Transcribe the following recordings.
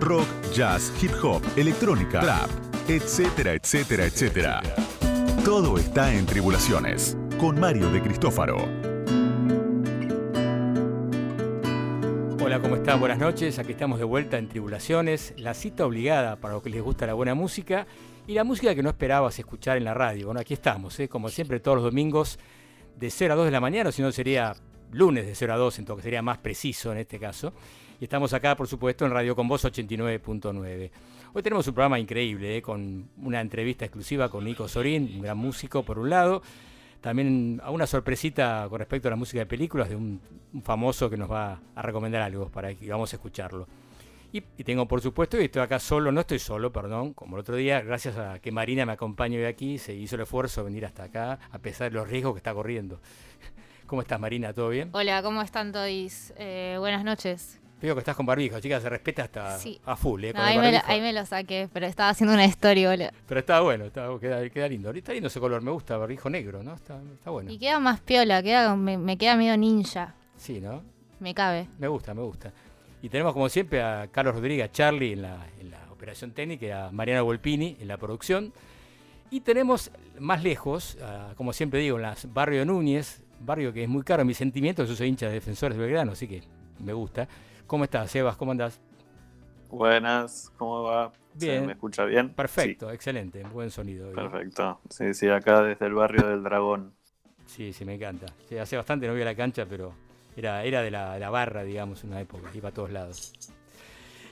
rock, jazz, hip hop, electrónica, rap, etcétera, etcétera, etcétera. Todo está en Tribulaciones, con Mario de Cristófaro. Hola, ¿cómo están? Buenas noches. Aquí estamos de vuelta en Tribulaciones, la cita obligada para los que les gusta la buena música y la música que no esperabas escuchar en la radio. Bueno, aquí estamos, ¿eh? como siempre, todos los domingos de 0 a 2 de la mañana, o si no sería lunes de 0 a 2, entonces sería más preciso en este caso. Y estamos acá, por supuesto, en Radio Con Voz 89.9. Hoy tenemos un programa increíble, ¿eh? con una entrevista exclusiva con Nico Sorín, un gran músico, por un lado. También a una sorpresita con respecto a la música de películas de un, famoso que nos va a recomendar algo para que vamos a escucharlo. Y, tengo, por supuesto, y estoy acá solo, no estoy solo, perdón, como el otro día, gracias a que Marina me acompañe hoy aquí, se hizo el esfuerzo de venir hasta acá, a pesar de los riesgos que está corriendo. ¿Cómo estás, Marina? ¿Todo bien? Hola, ¿cómo están todos? Eh, buenas noches. Veo que estás con barbijo, chicas, se respeta hasta a full, ¿eh? ahí, me lo, saqué, pero estaba haciendo una historia, boludo. Pero está bueno, está, queda, lindo. Está lindo ese color, me gusta, barbijo negro, ¿no? Está, bueno. Y queda más piola, queda, me, queda medio ninja. Sí, ¿no? Me cabe. Me gusta, me gusta. Y tenemos como siempre a Carlos Rodríguez, Charlie en la, en la operación técnica, y a Mariana Volpini en la producción. Y tenemos más lejos, como siempre digo, en las Barrio Núñez, barrio que es muy caro en mis sentimientos, yo soy hincha de defensores de Belgrano, así que me gusta. ¿Cómo estás, Sebas? ¿Cómo andás? Buenas, ¿cómo va? Bien. ¿Me escucha bien? Perfecto, excelente, buen sonido. Perfecto. Sí, sí, acá desde el barrio del Dragón. Sí, sí, me encanta. hace bastante no voy a la cancha, pero era, era de la, barra, digamos, en una época, iba a todos lados.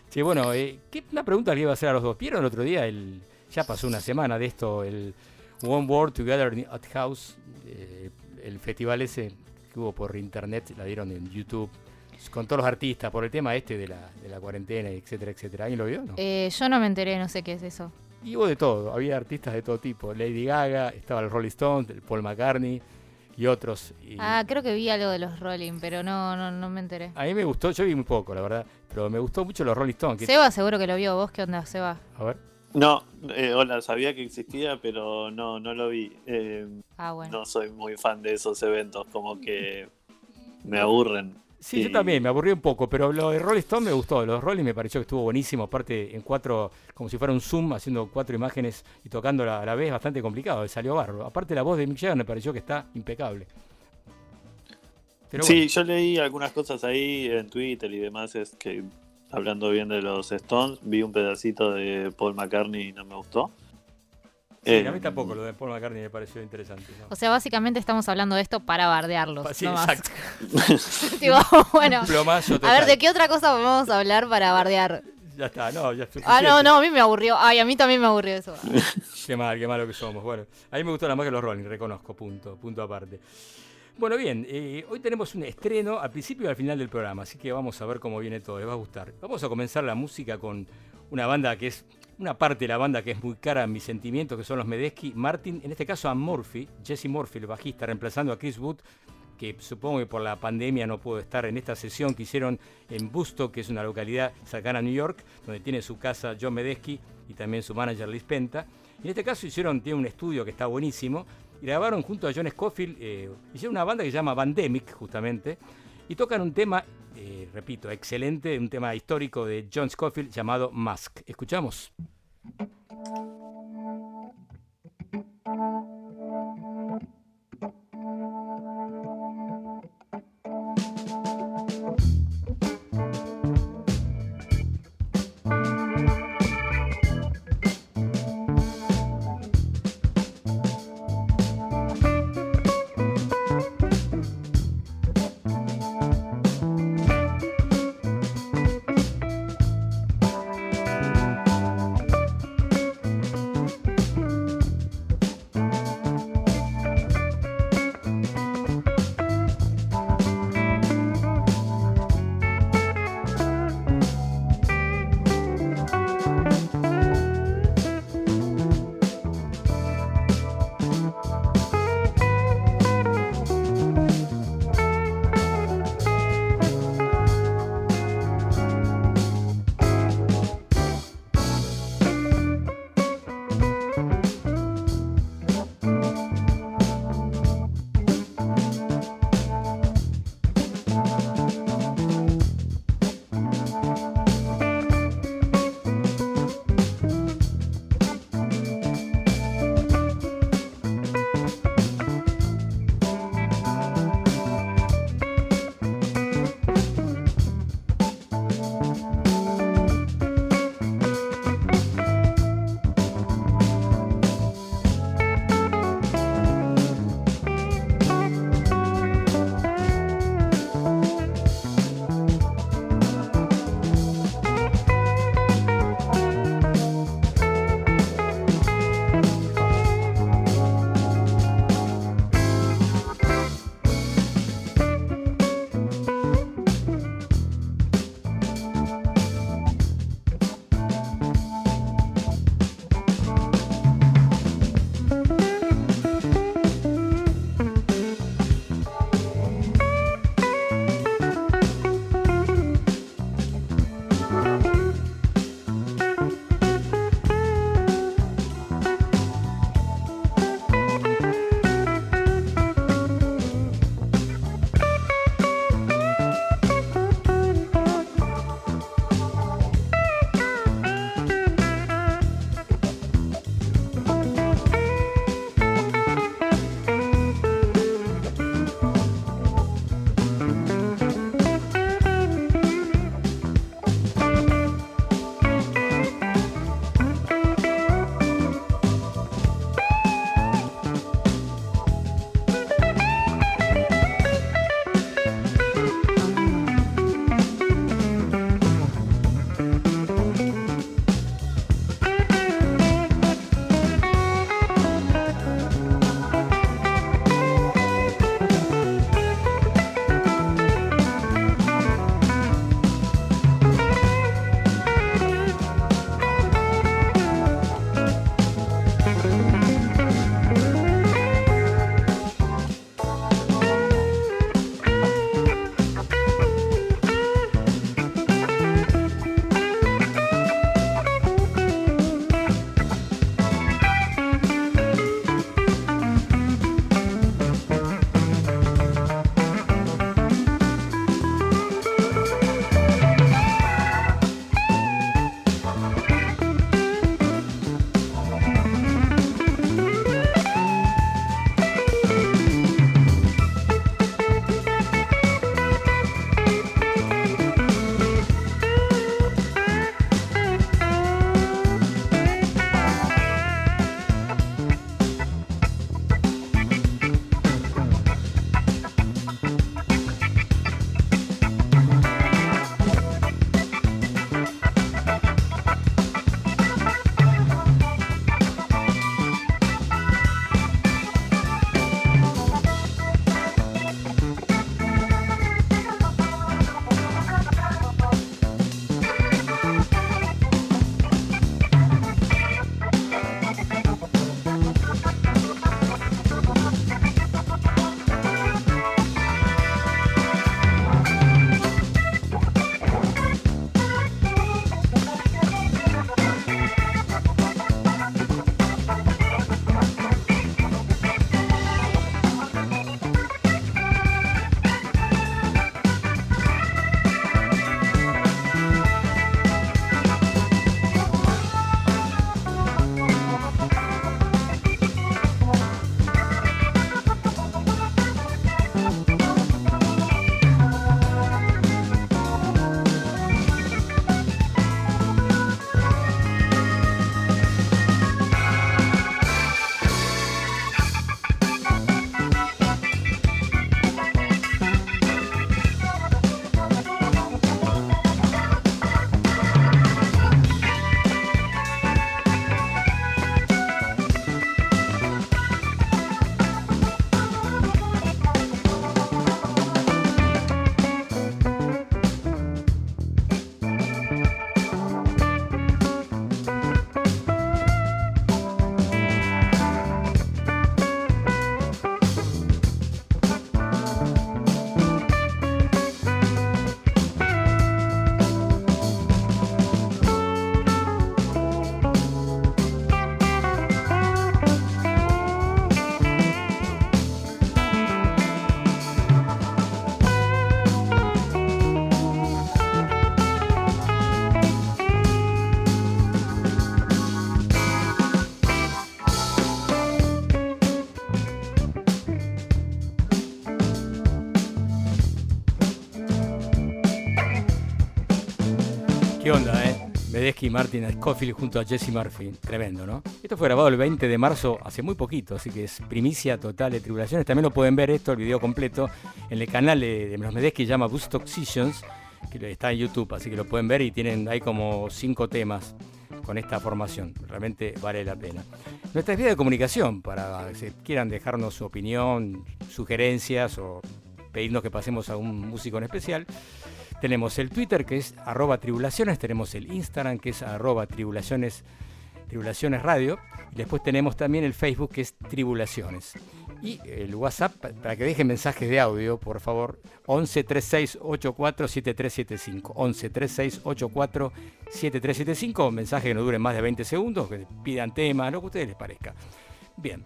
Sí, bueno, eh, ¿qué, una pregunta que iba a hacer a los dos. ¿Vieron el otro día? El, ya pasó una semana de esto, el One World Together at House, eh, el festival ese que hubo por internet, la dieron en YouTube con todos los artistas por el tema este de la, de la cuarentena, etcétera, etcétera. ¿Alguien lo vio? No? Eh, yo no me enteré, no sé qué es eso. Y hubo de todo, había artistas de todo tipo. Lady Gaga, estaba el Rolling Stone, el Paul McCartney y otros. Ah, creo que vi algo de los Rolling, pero no, no, no me enteré. A mí me gustó, yo vi muy poco, la verdad, pero me gustó mucho los Rolling Stones. Seba seguro que lo vio, ¿vos qué onda, Seba? A ver. No, eh, hola, sabía que existía, pero no, no lo vi. Eh, ah, bueno. No soy muy fan de esos eventos, como que me aburren. Sí, yo también, me aburrí un poco, pero lo de Rolling Stone me gustó. Lo de Rolling me pareció que estuvo buenísimo, aparte en cuatro, como si fuera un zoom, haciendo cuatro imágenes y tocando a la vez, bastante complicado, salió barro. Aparte la voz de Mick Jagger me pareció que está impecable. sí, yo leí algunas cosas ahí en Twitter y demás, es que hablando bien de los Stones, vi un pedacito de Paul McCartney y no me gustó. Sí, a mí tampoco lo de Paul McCartney me pareció interesante. O sea, básicamente estamos hablando de esto para bardearlos. Sí, exacto. bueno, a ver, ¿de qué otra cosa vamos a hablar para bardear? Ya está, no, ya Ah, no, no, a mí me aburrió. Ay, a mí también me aburrió eso. qué mal, qué malo que somos. Bueno, a mí me gustó la más que los Rolling, reconozco, punto, punto aparte. Bueno, bien, eh, hoy tenemos un estreno al principio y al final del programa, así que vamos a ver cómo viene todo, les va a gustar. Vamos a comenzar la música con una banda que es una parte de la banda que es muy cara a mis sentimientos, que son los Medeski, Martin, en este caso a Murphy, Jesse Murphy, el bajista, reemplazando a Chris Wood, que supongo que por la pandemia no pudo estar en esta sesión que hicieron en Busto, que es una localidad cercana a New York, donde tiene su casa John Medeski y también su manager Liz Penta. En este caso hicieron, tiene un estudio que está buenísimo, y grabaron junto a John Scofield, eh, hicieron una banda que se llama Bandemic, justamente, y tocan un tema eh, repito, excelente, un tema histórico de John Scofield llamado Mask. Escuchamos. Medesky y Martin Scofield junto a Jesse Murphy. Tremendo, ¿no? Esto fue grabado el 20 de marzo, hace muy poquito, así que es primicia total de Tribulaciones. También lo pueden ver esto, el video completo, en el canal de, los Medesky, llama Boost Oxygens, que está en YouTube, así que lo pueden ver y tienen ahí como cinco temas con esta formación. Realmente vale la pena. Nuestra vía de comunicación, para si quieran dejarnos su opinión, sugerencias o pedirnos que pasemos a un músico en especial, tenemos el Twitter que es arroba tribulaciones, tenemos el Instagram que es arroba tribulaciones, radio, y después tenemos también el Facebook que es tribulaciones. Y el WhatsApp, para que dejen mensajes de audio, por favor, 11 36 84 7375. 11 36 84 7375. Mensaje que no dure más de 20 segundos, que pidan tema, lo que a ustedes les parezca. Bien.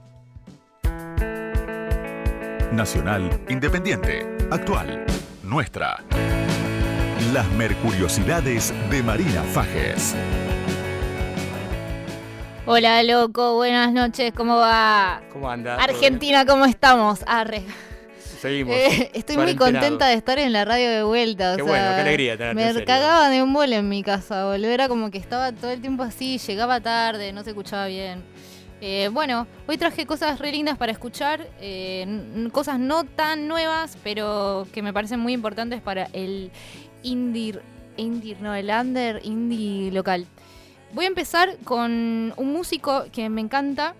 Nacional, independiente, actual, nuestra. Las Mercuriosidades de Marina Fajes. Hola, loco, buenas noches, ¿cómo va? ¿Cómo anda? Argentina, ¿cómo estamos? Arre. Seguimos. Eh, estoy muy contenta de estar en la radio de vuelta. Qué bueno, qué alegría tenerte Me cagaba de un bol en mi casa, boludo. Era como que estaba todo el tiempo así, llegaba tarde, no se escuchaba bien. Eh, bueno, hoy traje cosas re lindas para escuchar, eh, cosas no tan nuevas, pero que me parecen muy importantes para el indie, indie, no, el indie local. Voy a empezar con un músico que me encanta,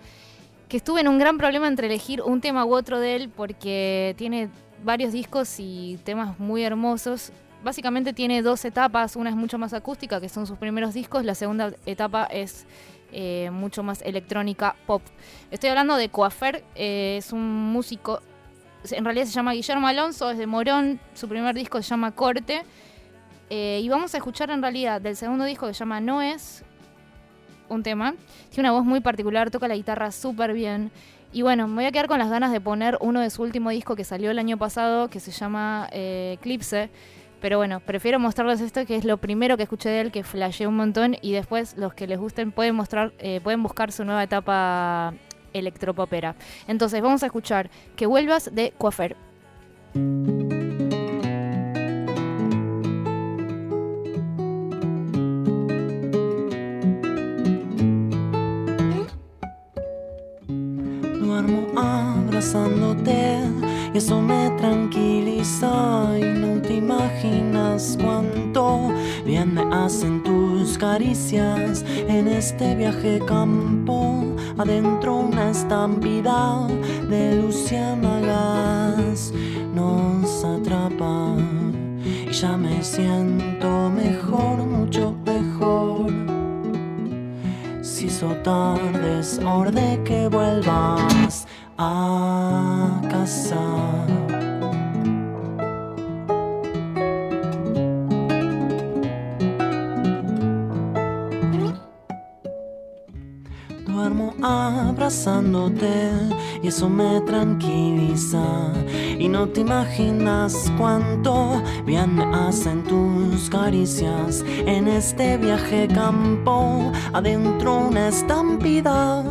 que estuve en un gran problema entre elegir un tema u otro de él porque tiene varios discos y temas muy hermosos. Básicamente tiene dos etapas, una es mucho más acústica, que son sus primeros discos, la segunda etapa es eh, mucho más electrónica pop. Estoy hablando de Coafer, eh, es un músico, en realidad se llama Guillermo Alonso, es de Morón, su primer disco se llama Corte eh, y vamos a escuchar en realidad del segundo disco que se llama No es un tema. Tiene una voz muy particular, toca la guitarra súper bien. Y bueno, me voy a quedar con las ganas de poner uno de su último disco que salió el año pasado, que se llama eh, Eclipse. Pero bueno, prefiero mostrarles esto, que es lo primero que escuché de él, que flasheé un montón. Y después, los que les gusten, pueden, mostrar, eh, pueden buscar su nueva etapa electropopera. Entonces, vamos a escuchar Que vuelvas de Coafer. Y eso me tranquiliza y no te imaginas cuánto bien me hacen tus caricias en este viaje campo adentro una estampida de luciérnagas nos atrapa y ya me siento mejor mucho mejor hizo tarde hora de que vuelvas a casa. Duermo abrazándote y eso me tranquiliza. Y no te imaginas cuánto bien hacen tus caricias en este viaje campo, adentro una estampida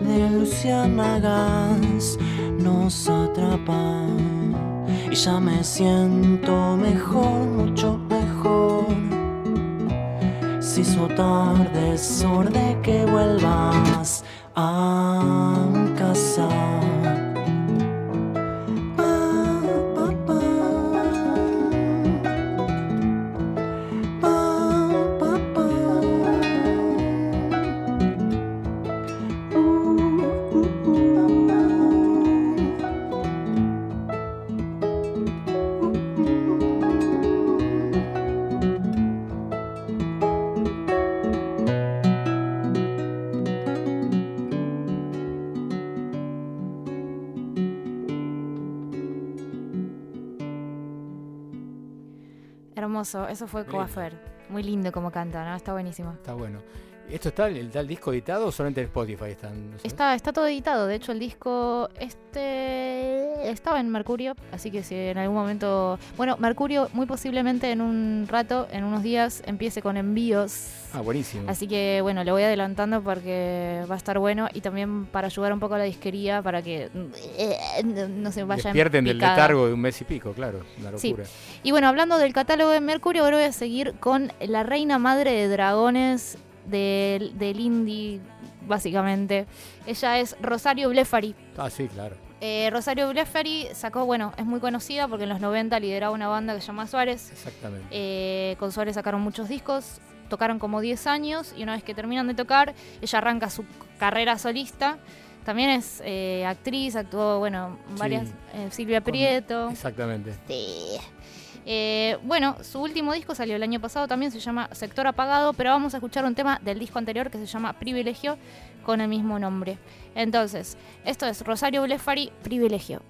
de lucianagas nos atrapan y ya me siento mejor, mucho mejor. Si su tarde es que vuelvas a song. Eso fue Coafer. Muy lindo como canta, ¿no? Está buenísimo. Está bueno. ¿Esto está el tal disco editado o solamente en Spotify están? no sé? Está, está todo editado, de hecho el disco este estaba en Mercurio, así que si en algún momento, bueno, Mercurio muy posiblemente en un rato, en unos días empiece con envíos. Ah, buenísimo. Así que bueno, lo voy adelantando porque va a estar bueno y también para ayudar un poco a la disquería para que eh, no se vayan Despierten del letargo de un mes y pico, claro. Una Sí. locura. Y bueno, hablando del catálogo de Mercurio, ahora voy a seguir con la reina madre de dragones del, del indie, básicamente. Ella es Rosario Blefari. Ah, sí, claro. Eh, Rosario Blefari sacó, bueno, es muy conocida porque en los 90 lideraba una banda que se llama Suárez. Exactamente. Eh, con Suárez sacaron muchos discos, tocaron como 10 años y una vez que terminan de tocar, ella arranca su carrera solista. También es eh, actriz, actuó, bueno, Sí. varias, Silvia Con- Prieto. Exactamente. Sí. Eh, bueno, su último disco salió el año pasado también, se llama Sector Apagado, pero vamos a escuchar un tema del disco anterior que se llama Privilegio con el mismo nombre. Entonces, esto es Rosario Blefari, Privilegio.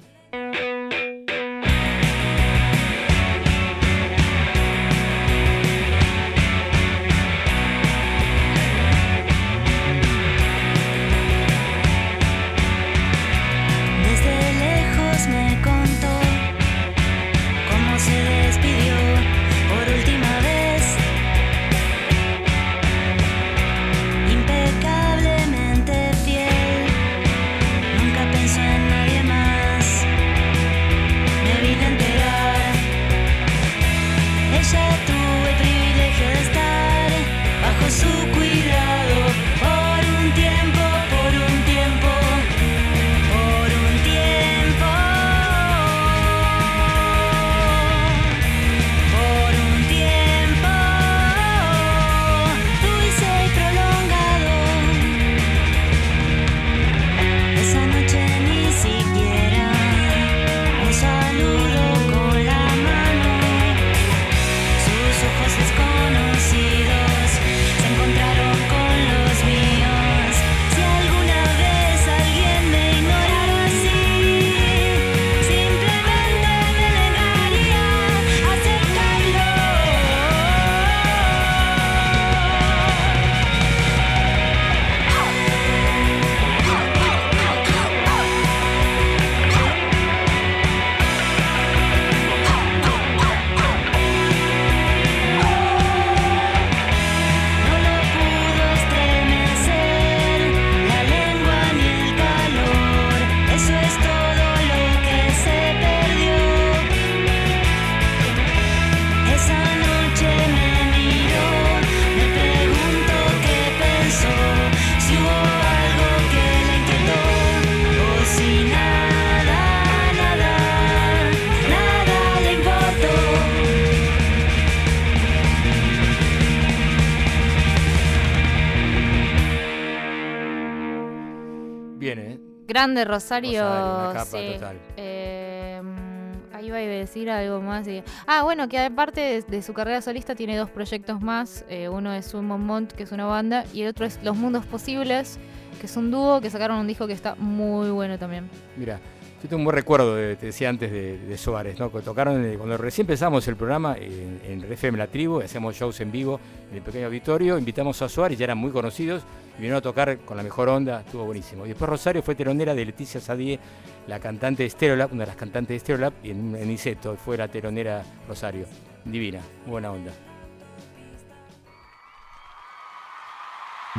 Grande Rosario. Rosario, una capa sí. total. Eh, mm, ahí iba a decir algo más. y- Ah, bueno, que aparte de, de su carrera solista tiene dos proyectos más. Eh, uno es un Mont, que es una banda, y el otro es Los Mundos Posibles, que es un dúo que sacaron un disco que está muy bueno también. Mira, yo tengo un buen recuerdo, de, te decía antes, de, de Suárez, ¿no? Que tocaron eh, cuando recién empezamos el programa en, en FM La Tribu, hacíamos shows en vivo en el pequeño auditorio, invitamos a Suárez, ya eran muy conocidos, y vinieron a tocar con la mejor onda, estuvo buenísimo. Y después Rosario fue telonera de Leticia Sadie, la cantante de Stereolab, una de las cantantes de Stereolab, y en, en Iseto fue la telonera Rosario. Divina, buena onda.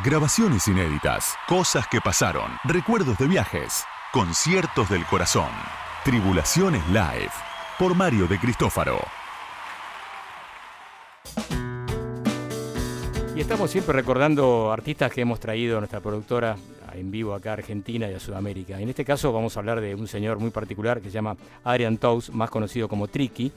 Grabaciones inéditas, cosas que pasaron, recuerdos de viajes, conciertos del corazón, Tribulaciones Live, por Mario de Cristófaro. Y estamos siempre recordando artistas que hemos traído a nuestra productora en vivo acá a Argentina y a Sudamérica. En este caso vamos a hablar de un señor muy particular que se llama Adrian Tows, más conocido como Tricky.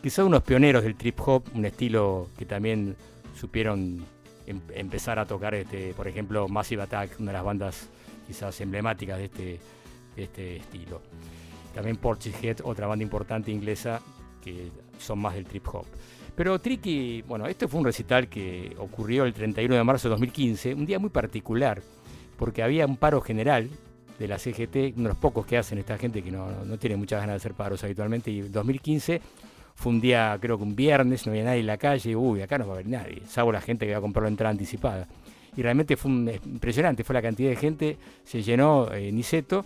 Quizá unos pioneros del trip hop, un estilo que también supieron em- empezar a tocar, este, por ejemplo, Massive Attack, una de las bandas quizás emblemáticas de este, de este estilo. También Portishead, otra banda importante inglesa que son más del trip hop. Pero Tricky, bueno, este fue un recital que ocurrió el 31 de marzo de 2015, un día muy particular, porque había un paro general de la CGT, uno de los pocos que hacen esta gente que no, no- tiene muchas ganas de hacer paros habitualmente, y 2015 fue un día, creo que un viernes, no había nadie en la calle, uy, acá no va a haber nadie, salvo la gente que va a comprar la entrada anticipada. Y realmente fue un- impresionante, fue la cantidad de gente, se llenó eh, Niceto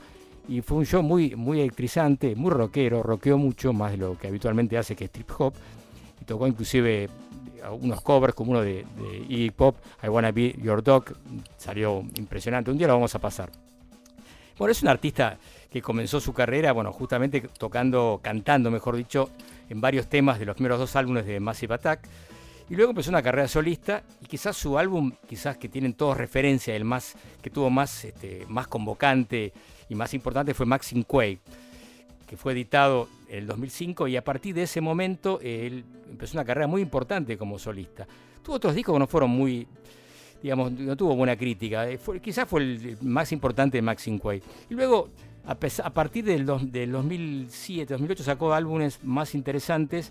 y fue un show muy, muy electrizante, muy rockero, rockeó mucho, más de lo que habitualmente hace que es trip hop, y tocó inclusive eh, unos covers como uno de, de Iggy Pop, I Wanna Be Your Dog, salió impresionante, un día lo vamos a pasar. Bueno, es un artista que comenzó su carrera, bueno, justamente tocando, cantando, mejor dicho, en varios temas de los primeros dos álbumes de Massive Attack. Y luego empezó una carrera solista y quizás su álbum, quizás que tienen todos referencia, el más que tuvo más, este, más convocante y más importante fue Maxine Quay, que fue editado en el 2005 y a partir de ese momento él empezó una carrera muy importante como solista. Tuvo otros discos que no fueron muy, digamos, no tuvo buena crítica. Eh, fue- quizás fue el más importante de Maxine Quay. Y luego, a, pes- a partir del, del 2007, 2008, sacó álbumes más interesantes.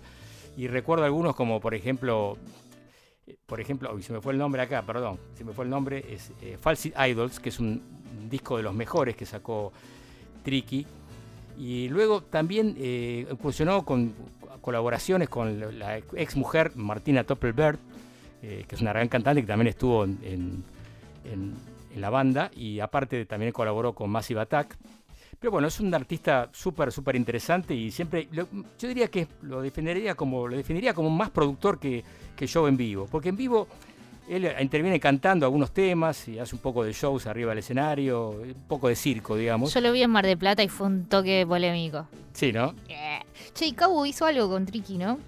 Y recuerdo algunos como, por ejemplo, por ejemplo, se me fue el nombre acá, perdón, se me fue el nombre, es eh, Idols, que es un, disco de los mejores que sacó Tricky. Y luego también eh, con colaboraciones con la ex mujer Martina Toppelberg, eh, que es una gran cantante que también estuvo en- en- en la banda y aparte también colaboró con Massive Attack. Pero bueno, es un artista súper, súper interesante y siempre, lo- yo diría que lo definiría como, lo definiría como más productor que, que show en vivo, porque en vivo él interviene cantando algunos temas y hace un poco de shows arriba del escenario, un poco de circo, digamos. Yo lo vi en Mar de Plata y fue un toque polémico. Sí, ¿no? Eh. Che, y Kabu hizo algo con Triki, ¿no?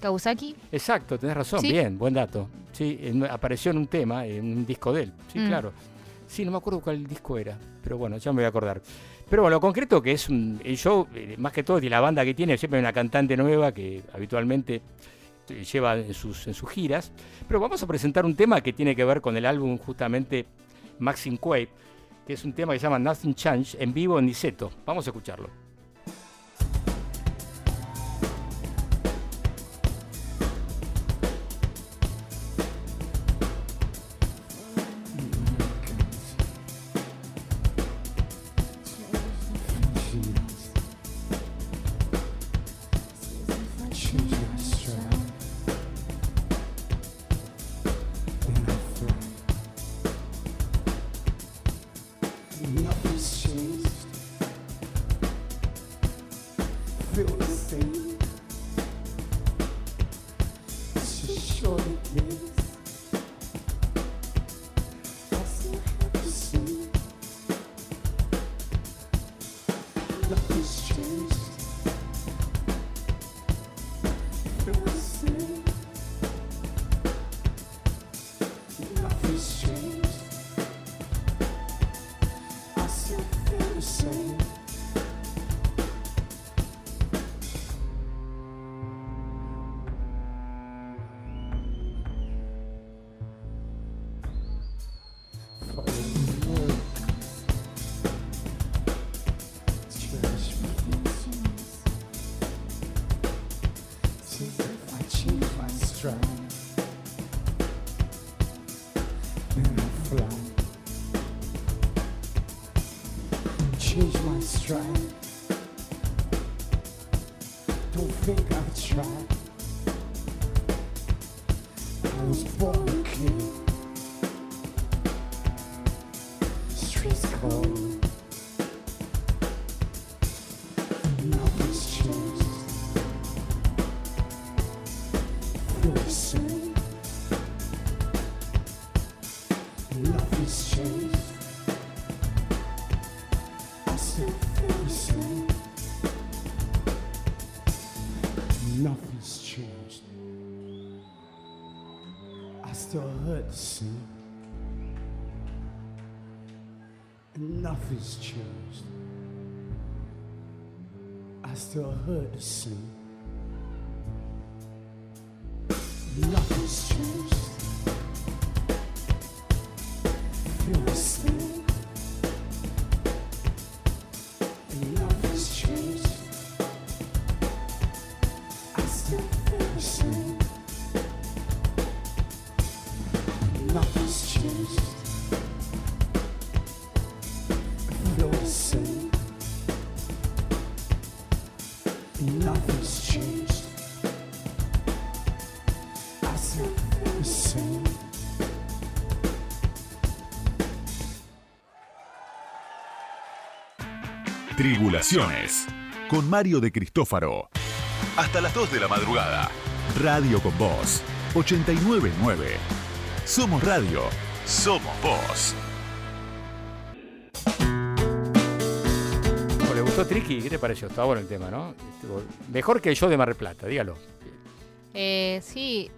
Kawasaki. Exacto, tenés razón, Sí. bien, buen dato. Sí, en- apareció en un tema, en un disco de él. Sí, Mm. claro. Sí, no me acuerdo cuál disco era, pero bueno, ya me voy a acordar. Pero bueno, lo concreto que es el show, eh, más que todo, y la banda que tiene, siempre hay una cantante nueva que habitualmente eh, lleva en sus, en sus giras. Pero vamos a presentar un tema que tiene que ver con el álbum justamente Maxine Quaid, que es un tema que se llama Nothing Change, en vivo en Niceto. Vamos a escucharlo. hurt, see? Enough nothing's changed. I still Hudson. Tribulaciones. Con Mario de Cristófaro. Hasta las 2 de la madrugada. Radio con Voz. 899. Somos radio. Somos voz. ¿O ¿Le gustó Tricky? ¿Qué te pareció? Estaba bueno el tema, ¿no? Estuvo- Mejor que el show de Mar del Plata, dígalo. Eh, sí,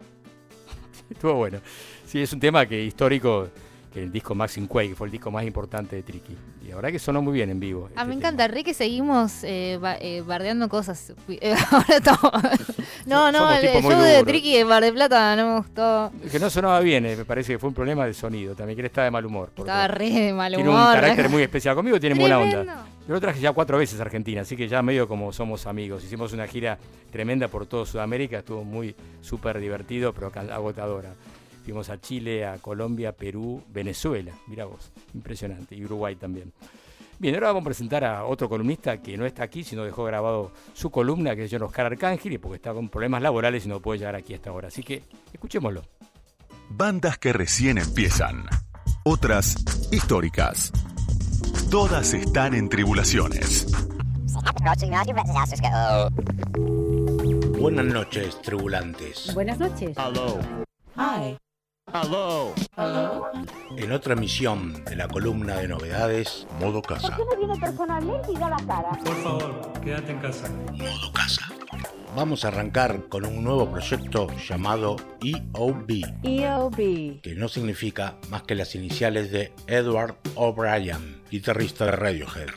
Estuvo bueno. Sí, es un tema que histórico, que el disco Maxim Quake fue el disco más importante de Tricky. Verdad que sonó muy bien en vivo. Ah, este me tema. encanta, Ricky, seguimos eh, ba- eh, bardeando cosas. Eh, ahora estamos. no, no, el, show de. Tricky de Bar de Plata no me gustó. Que no sonaba bien, eh, me parece que fue un problema de sonido. También que él está de mal humor. Estaba re de mal tiene humor. un carácter muy especial. Conmigo tiene buena onda. Yo lo traje ya cuatro veces a Argentina, así que ya medio como somos amigos. Hicimos una gira tremenda por todo Sudamérica, estuvo muy súper divertido, pero agotadora. Fuimos a Chile, a Colombia, Perú, Venezuela, mira vos, impresionante, y Uruguay también. Bien, ahora vamos a presentar a otro columnista que no está aquí, sino dejó grabado su columna, que es John Oscar Arcángel, y porque está con problemas laborales y no puede llegar aquí hasta ahora. Así que escuchémoslo. Bandas que recién empiezan. Otras históricas. Todas están en tribulaciones. Buenas noches, tribulantes. Buenas noches. En otra emisión de la columna de novedades, Modo Casa. Por favor, quédate en casa. Modo Casa. Vamos a arrancar con un nuevo proyecto llamado EOB, EOB. que no significa más que las iniciales de Edward O'Brien, guitarrista de Radiohead.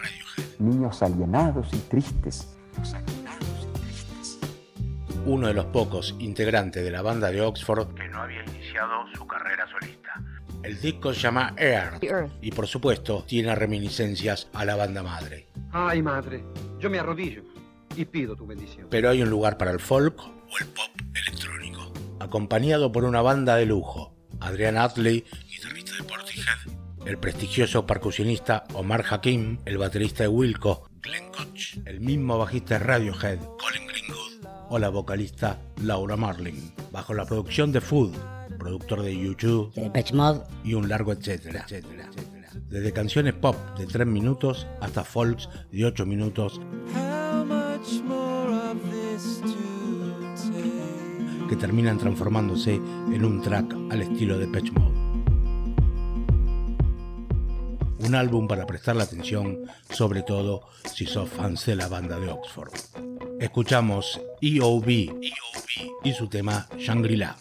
niños alienados y tristes. Uno de los pocos integrantes de la banda de Oxford que no había iniciado su carrera solista. El disco se llama Air Earth. y por supuesto tiene reminiscencias a la banda madre. Ay, madre, yo me arrodillo y pido tu bendición. Pero hay un lugar para el folk o el pop electrónico. Acompañado por una banda de lujo. Adrian Atley, guitarrista de Portishead. El prestigioso percusionista Omar Hakim, el baterista de Wilco, Glenn Koch, el mismo bajista de Radiohead, Colin Greenwood, o la vocalista Laura Marling, bajo la producción de Food, productor de YouTube y un largo etcétera, etcétera, etcétera. Desde canciones pop de 3 minutos hasta folks de 8 minutos que terminan transformándose en un track al estilo de Patch Mode. Un álbum para prestarle atención, sobre todo si sos fans de la banda de Oxford. Escuchamos EOB, y su tema Shangri-La.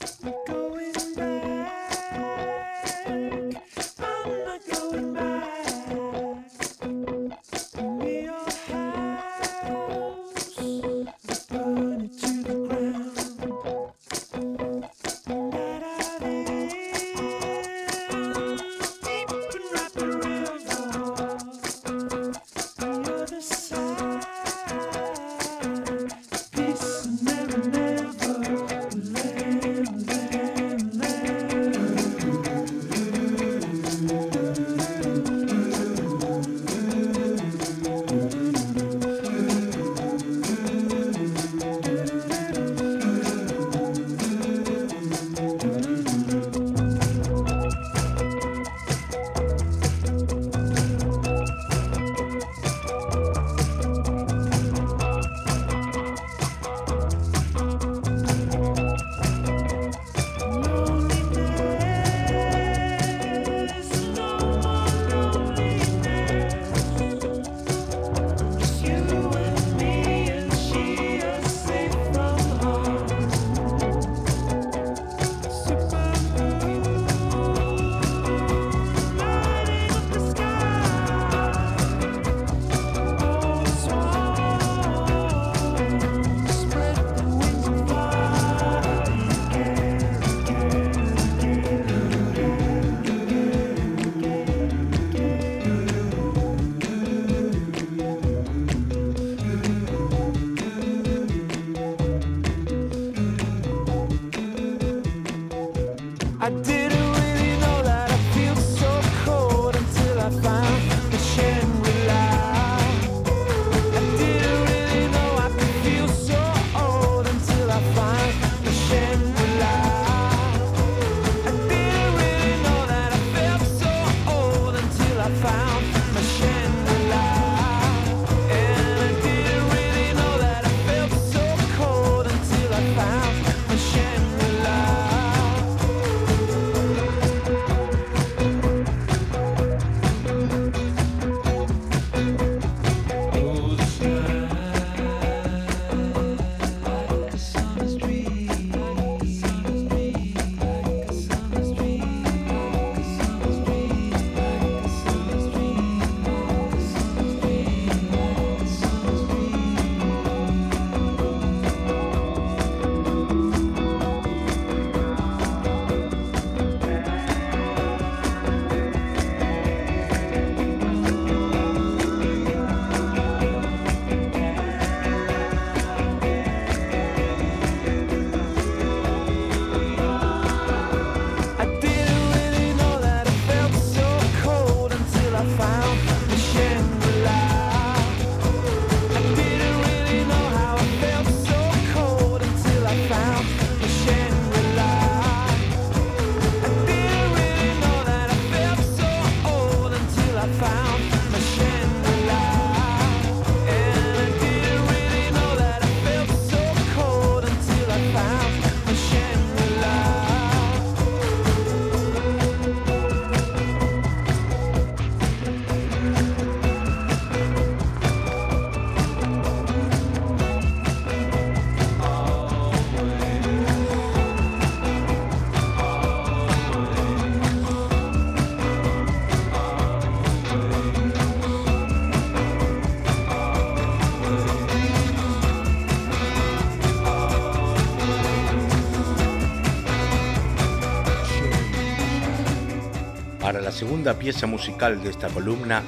Segunda pieza musical de esta columna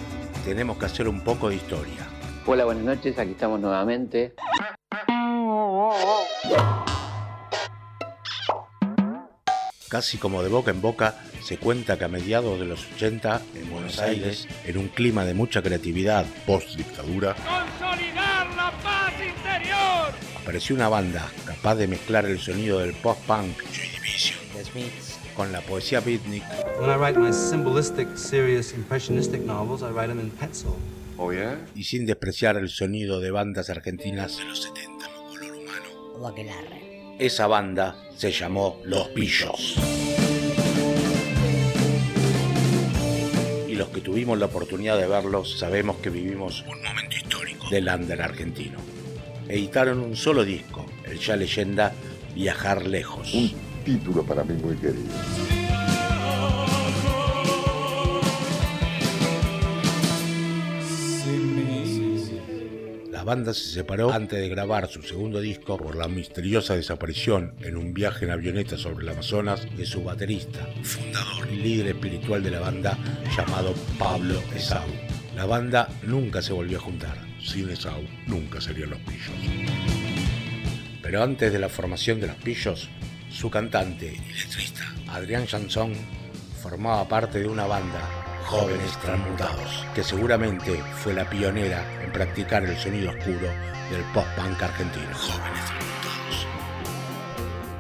tenemos que hacer un poco de historia. Hola, buenas noches, aquí estamos nuevamente. Casi como de boca en boca, se cuenta que a mediados de los 80, en Buenos Aires, en un clima de mucha creatividad post-dictadura, ¡Consolidar la paz interior! apareció una banda capaz de mezclar el sonido del post-punk Joy Division The Smiths. con la poesía beatnik When I write my symbolistic, serious, impressionistic novels, I write them in pencil. y sin despreciar el sonido de bandas argentinas de los 70. O aquelarre. Esa banda se llamó Los Pillos. Y los que tuvimos la oportunidad de verlos sabemos que vivimos un momento histórico del under argentino. Editaron un solo disco, el ya leyenda Viajar Lejos. Un título para mí muy querido. La banda se separó antes de grabar su segundo disco por la misteriosa desaparición en un viaje en avioneta sobre el Amazonas de su baterista, fundador y líder espiritual de la banda llamado Pablo Esau. La banda nunca se volvió a juntar. Sin Esau nunca serían los pillos. Pero antes de la formación de los pillos, su cantante y letrista, Adrián Chanson, formaba parte de una banda, Jóvenes Transmutados, que seguramente fue la pionera en practicar el sonido oscuro del pop-punk argentino. Jóvenes Transmutados.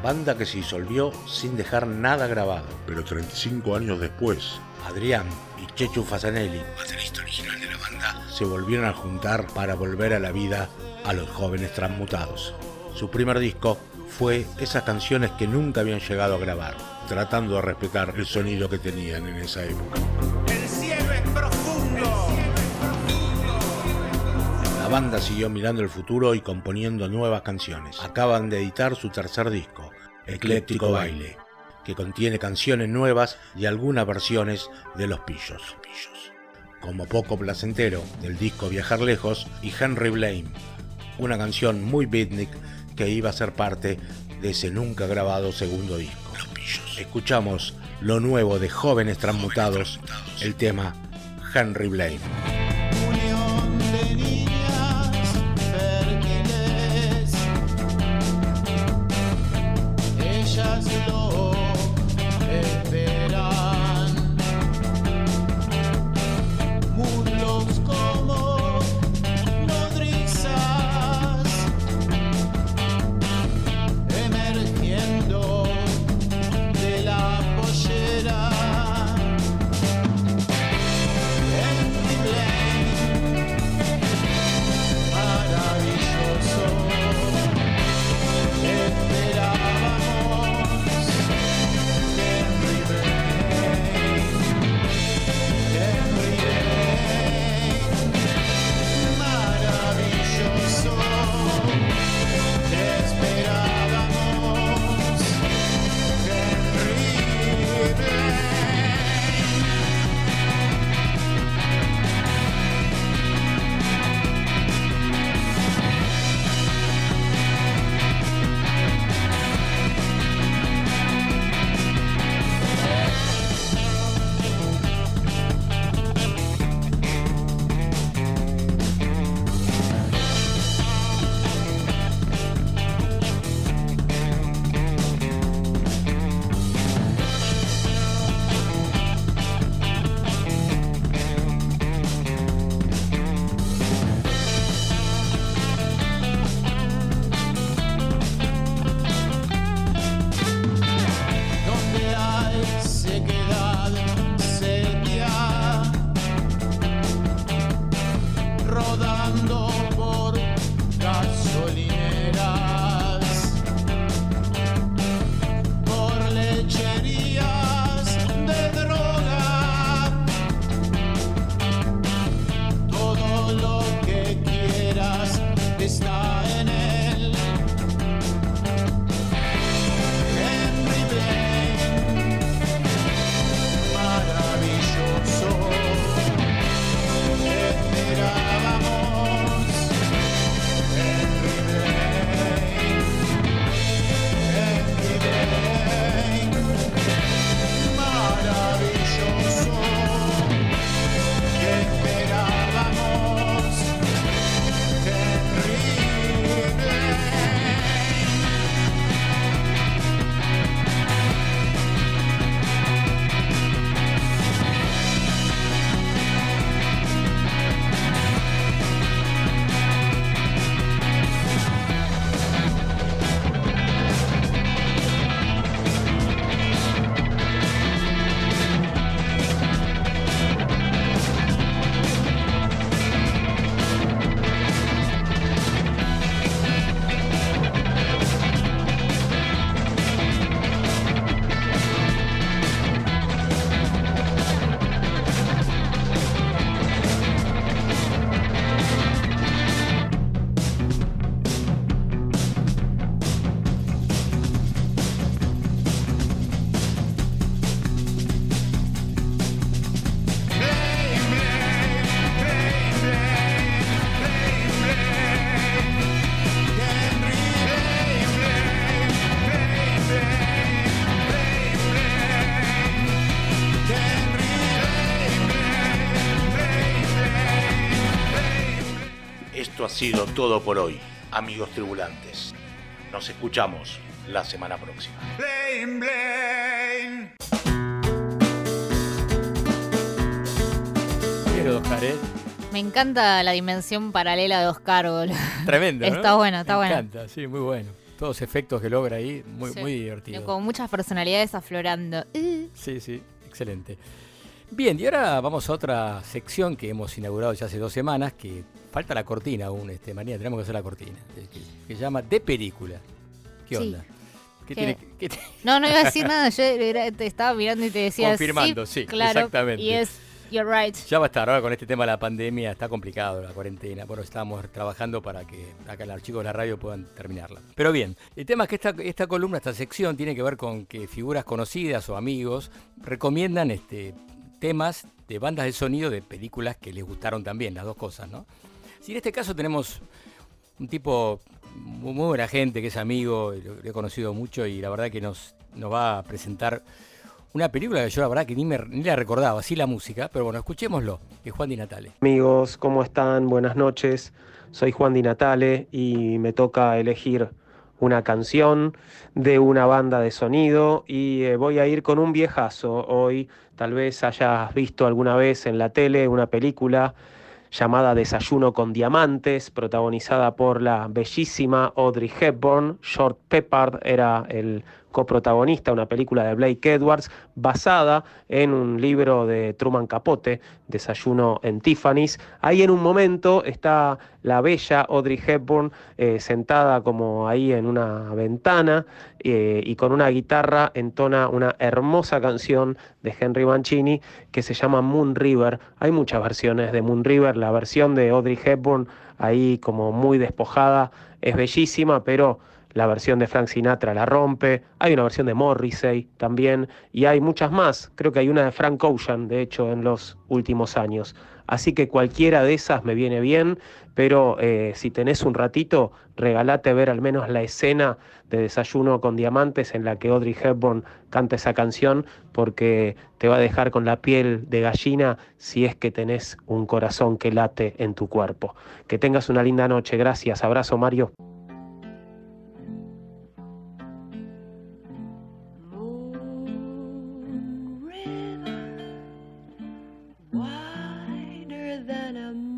Banda que se disolvió sin dejar nada grabado. Pero 35 años después, Adrián y Chechu Fasanelli, baterista original de la banda, se volvieron a juntar para volver a la vida a los jóvenes transmutados. Su primer disco fue esas canciones que nunca habían llegado a grabar, tratando de respetar el sonido que tenían en esa época. Banda siguió mirando el futuro y componiendo nuevas canciones. Acaban de editar su tercer disco, Ecléctico Baile, que contiene canciones nuevas y algunas versiones de Los Pillos. Como Poco Placentero del disco Viajar Lejos y Henry Blame, una canción muy beatnik que iba a ser parte de ese nunca grabado segundo disco. Escuchamos lo nuevo de Jóvenes Transmutados, el tema Henry Blame. Sido todo por hoy, amigos tribulantes. Nos escuchamos la semana próxima. Blame, blame. Quiero Oscar, ¿eh? Me encanta la dimensión paralela de Oscar, boludo. Tremendo. ¿no? Está bueno, está Me bueno. encanta, sí, muy bueno. Todos los efectos que logra ahí, muy, Sí. muy divertido. Con muchas personalidades aflorando. Uh. Sí, sí, excelente. Bien, y ahora vamos a otra sección que hemos inaugurado ya hace dos semanas, que falta la cortina aún, este, María, tenemos que hacer la cortina, eh, que, se llama De Película. ¿Qué onda? ¿Qué ¿Qué? tiene, qué No, no iba a decir nada. Yo era- te estaba mirando y te decía. Confirmando, sí, claro. exactamente. Y es, you're right. Ya va a estar, ahora con este tema de la pandemia está complicado la cuarentena. Bueno, estamos trabajando para que acá los chicos de la radio puedan terminarla. Pero bien, el tema es que esta, esta columna, esta sección, tiene que ver con que figuras conocidas o amigos recomiendan este, temas de bandas de sonido de películas que les gustaron también, las dos cosas, ¿no? Si en este caso tenemos un tipo muy, buena gente que es amigo, lo, lo he conocido mucho y la verdad que nos, nos va a presentar una película que yo la verdad que ni, me, ni la recordaba, así la música, pero bueno, escuchémoslo, de Juan Di Natale. Amigos, ¿cómo están? Buenas noches. Soy Juan Di Natale y me toca elegir una canción de una banda de sonido y eh, voy a ir con un viejazo hoy. Tal vez hayas visto alguna vez en la tele una película llamada Desayuno con Diamantes, protagonizada por la bellísima Audrey Hepburn. Short Peppard era el coprotagonista, una película de Blake Edwards, basada en un libro de Truman Capote, Desayuno en Tiffany's. Ahí en un momento está la bella Audrey Hepburn eh, sentada como ahí en una ventana eh, y con una guitarra entona una hermosa canción de Henry Mancini que se llama Moon River. Hay muchas versiones de Moon River, la versión de Audrey Hepburn ahí como muy despojada es bellísima, pero la versión de Frank Sinatra la rompe, hay una versión de Morrissey también, y hay muchas más, creo que hay una de Frank Ocean, de hecho, en los últimos años. Así que cualquiera de esas me viene bien, pero eh, si tenés un ratito, regalate ver al menos la escena de Desayuno con Diamantes en la que Audrey Hepburn canta esa canción, porque te va a dejar con la piel de gallina si es que tenés un corazón que late en tu cuerpo. Que tengas una linda noche, gracias, abrazo Mario. Than a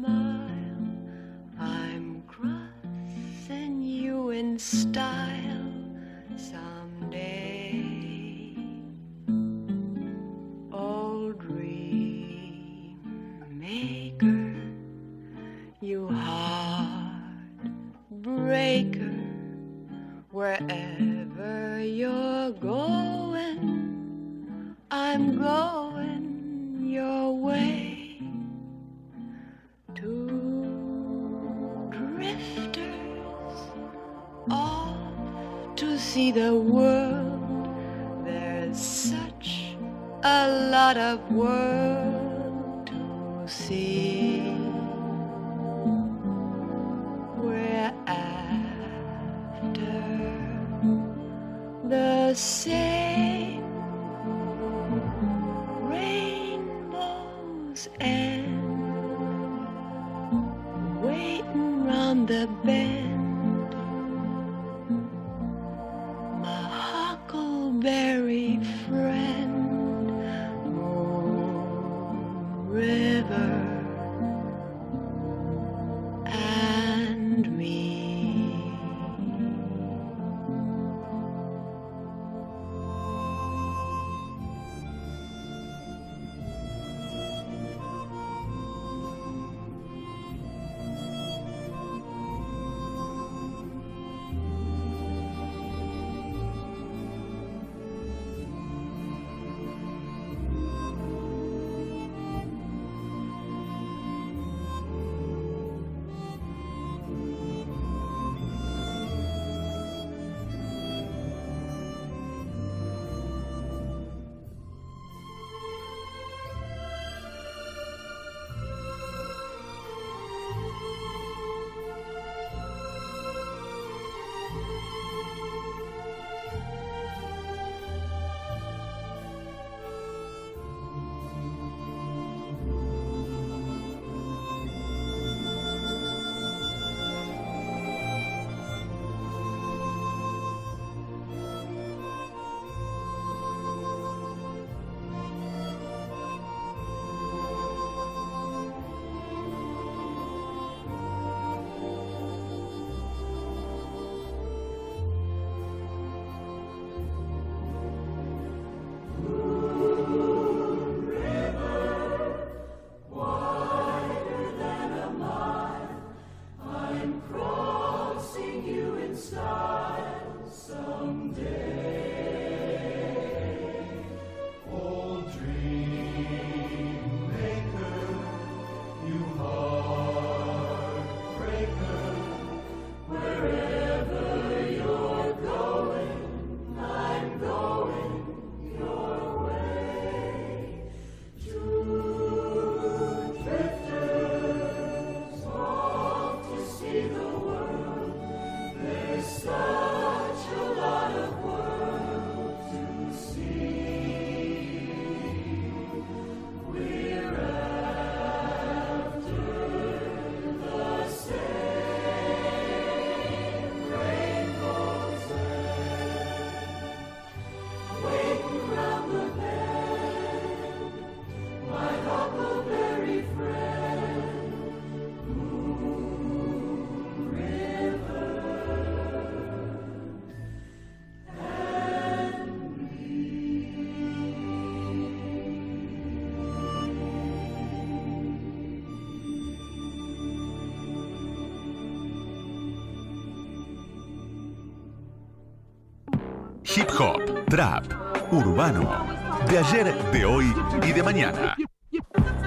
hip hop, trap, urbano, de ayer, de hoy y de mañana.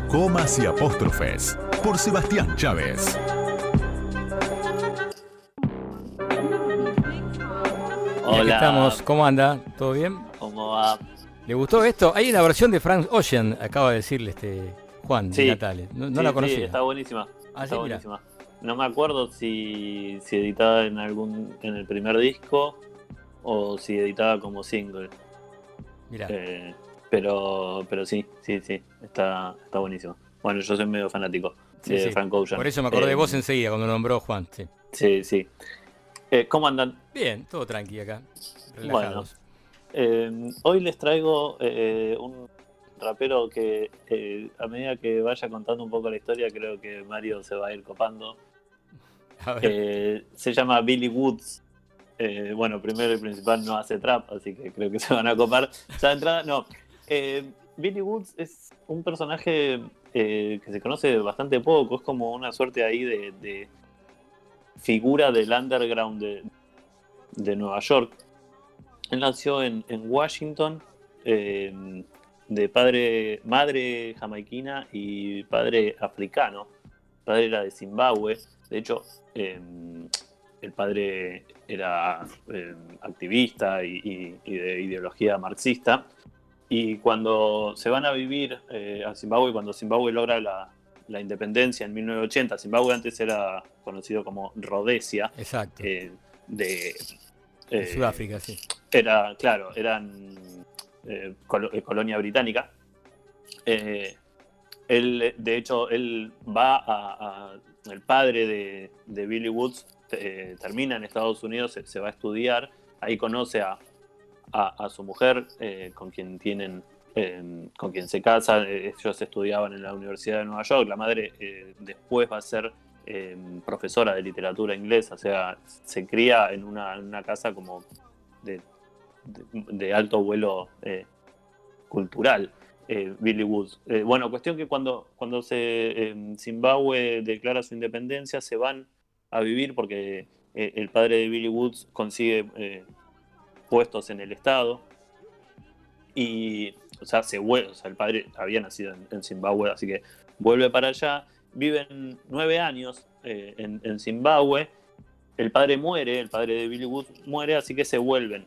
Comas y apóstrofes por Sebastián Chávez. Aquí Hola. estamos, ¿cómo anda? ¿Todo bien? ¿Cómo va? ¿Le gustó esto? Hay una versión de Frank Ocean, acaba de decirle este Juan Sí. de Natale. No, no Sí, la sí, conocía. está buenísima. Ah, está sí, buenísima. No me acuerdo si, si editada en algún en el primer disco o si editada como single. Mirá. Eh, pero pero sí, sí, sí, está, está buenísimo. Bueno, yo soy medio fanático Sí, de sí. Frank Ocean. Por eso me acordé de Eh, vos enseguida cuando lo nombró Juan. Sí. Sí, sí. Eh, ¿Cómo andan? Bien, todo tranqui acá. Bueno, Relajados. eh, hoy les traigo un rapero que a medida que vaya contando un poco la historia, creo que Mario se va a ir copando. A ver. Se llama Billy Woods. Eh, bueno, primero y principal no hace trap, así que creo que se van a copar. Ya entrada, no. Eh, Billy Woods es un personaje eh, que se conoce bastante poco, es como una suerte ahí de, figura del underground de, Nueva York. Él nació en, en Washington, eh, de padre, madre jamaiquina y padre africano. Padre era de Zimbabue. De hecho, eh, el padre era eh, activista y, y- y de ideología marxista. Y cuando se van a vivir eh, a Zimbabue, cuando Zimbabue logra la, la independencia en 1980, Zimbabue antes era conocido como Rhodesia, Exacto. eh, de, De eh, Sudáfrica, sí. era, claro, eran eh, colonia británica. Él, de hecho, él va a. a- el padre de, de Billy Woods eh, termina en Estados Unidos, se, va a estudiar. Ahí conoce a, a- su mujer, eh, con quien tienen. eh, con quien se casa. Eh, Ellos estudiaban en la Universidad de Nueva York. La madre eh, después va a ser eh, profesora de literatura inglesa. O sea, se cría en una, una casa como de, alto vuelo cultural, Billy Woods. Bueno, cuestión que cuando, cuando se, eh, Zimbabue declara su independencia, se van a vivir porque eh, el padre de Billy Woods consigue eh, puestos en el Estado. Y, o sea, se vuelve, o sea, el padre había nacido en, Zimbabue, así que vuelve para allá. Viven nueve años eh, en, Zimbabue. El padre muere, el padre de Billy Woods muere, así que se vuelven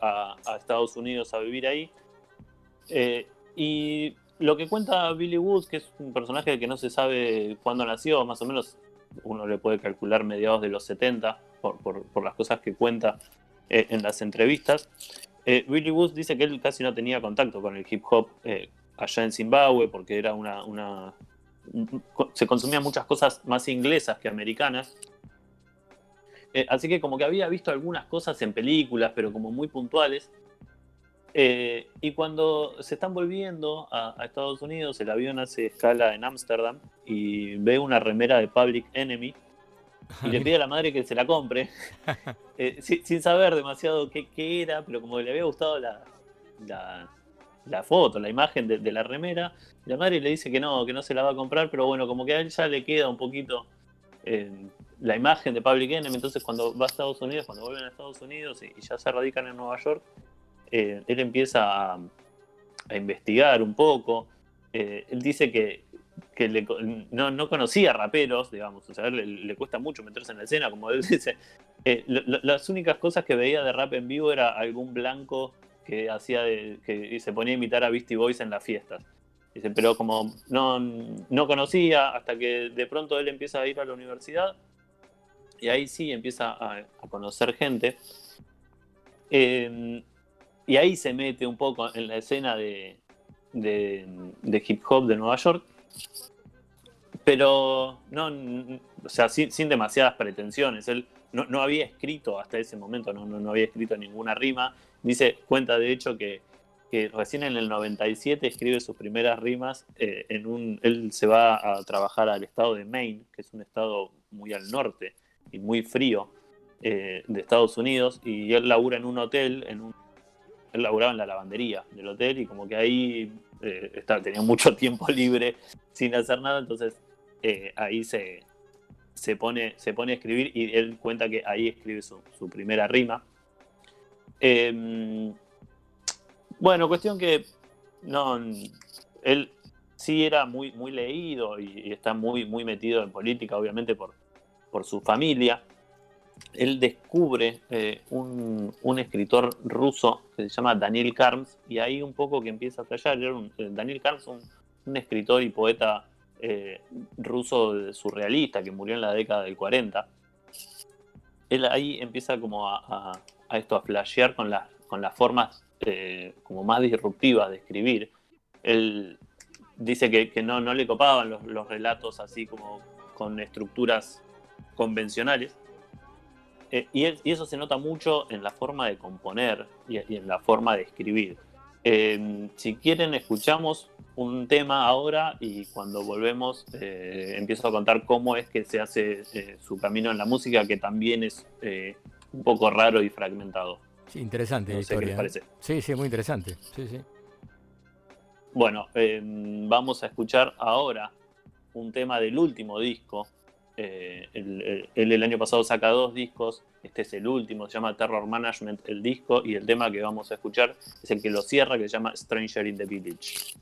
a, a Estados Unidos a vivir ahí. Y lo que cuenta Billy Woods, que es un personaje que no se sabe cuándo nació, más o menos uno le puede calcular mediados de los 70 por, por- las cosas que cuenta eh, en las entrevistas. Eh, Billy Woods dice que él casi no tenía contacto con el hip hop eh, allá en Zimbabue porque era una, una- se consumían muchas cosas más inglesas que americanas. Así que como que había visto algunas cosas en películas, pero como muy puntuales. Eh, y cuando se están volviendo a, a Estados Unidos, el avión hace escala en Ámsterdam y ve una remera de Public Enemy y le pide a la madre que se la compre, eh, sin, sin saber demasiado qué, qué era, pero como le había gustado la, la, la foto, la imagen de, de la remera, la madre le dice que no, que no se la va a comprar, pero bueno, como que a él ya le queda un poquito eh, la imagen de Public Enemy, entonces cuando va a Estados Unidos, cuando vuelven a Estados Unidos y, y ya se radican en Nueva York, eh, él empieza a, investigar un poco. Eh, él dice que, no, no conocía raperos, digamos, o sea, le, cuesta mucho meterse en la escena, como él dice. Eh, lo- las únicas cosas que veía de rap en vivo era algún blanco que hacía que se ponía a imitar a Beastie Boys en las fiestas. Dice, pero como no, no conocía, hasta que de pronto él empieza a ir a la universidad y ahí sí empieza a, a conocer gente. Eh, y ahí se mete un poco en la escena de, de, hip hop de Nueva York. Pero no, o sea, sin, sin demasiadas pretensiones. Él no, no había escrito hasta ese momento, no, no, no había escrito ninguna rima. Dice, cuenta de hecho que, que recién en el 97 escribe sus primeras rimas. eh, en un, él se va a trabajar al estado de Maine, que es un estado muy al norte y muy frío eh, de Estados Unidos, y él labura en un hotel, en un, él laburaba en la lavandería del hotel, y como que ahí eh, tenía mucho tiempo libre sin hacer nada, entonces eh, ahí se, se, pone, se pone a escribir y él cuenta que ahí escribe su, primera rima. Eh, bueno, cuestión que no, él sí era muy, muy leído y, y está muy, muy metido en política, obviamente por, por su familia. Él descubre eh, un, un escritor ruso que se llama Daniel Karms y ahí un poco que empieza a flashear. Eh, Daniel Karms, un, un escritor y poeta eh, ruso surrealista que murió en la década del 40. Él ahí empieza como a, esto, a flashear con, las con las formas como más disruptivas de escribir. Él dice que, que no, no le copaban los, los relatos así como con estructuras convencionales. Eh, y, es- y eso se nota mucho en la forma de componer y, y en la forma de escribir. Eh, si quieren, escuchamos un tema ahora y cuando volvemos eh, empiezo a contar cómo es que se hace eh, su camino en la música, que también es un poco raro y fragmentado. Sí, interesante No la sé qué historia. les parece. Sí, sí, muy interesante. Sí, sí. Bueno, eh, vamos a escuchar ahora un tema del último disco. Eh, él, él el año pasado saca dos discos, este es el último, se llama Terror Management el disco, y el tema que vamos a escuchar es el que lo cierra, que se llama Stranger in the Village.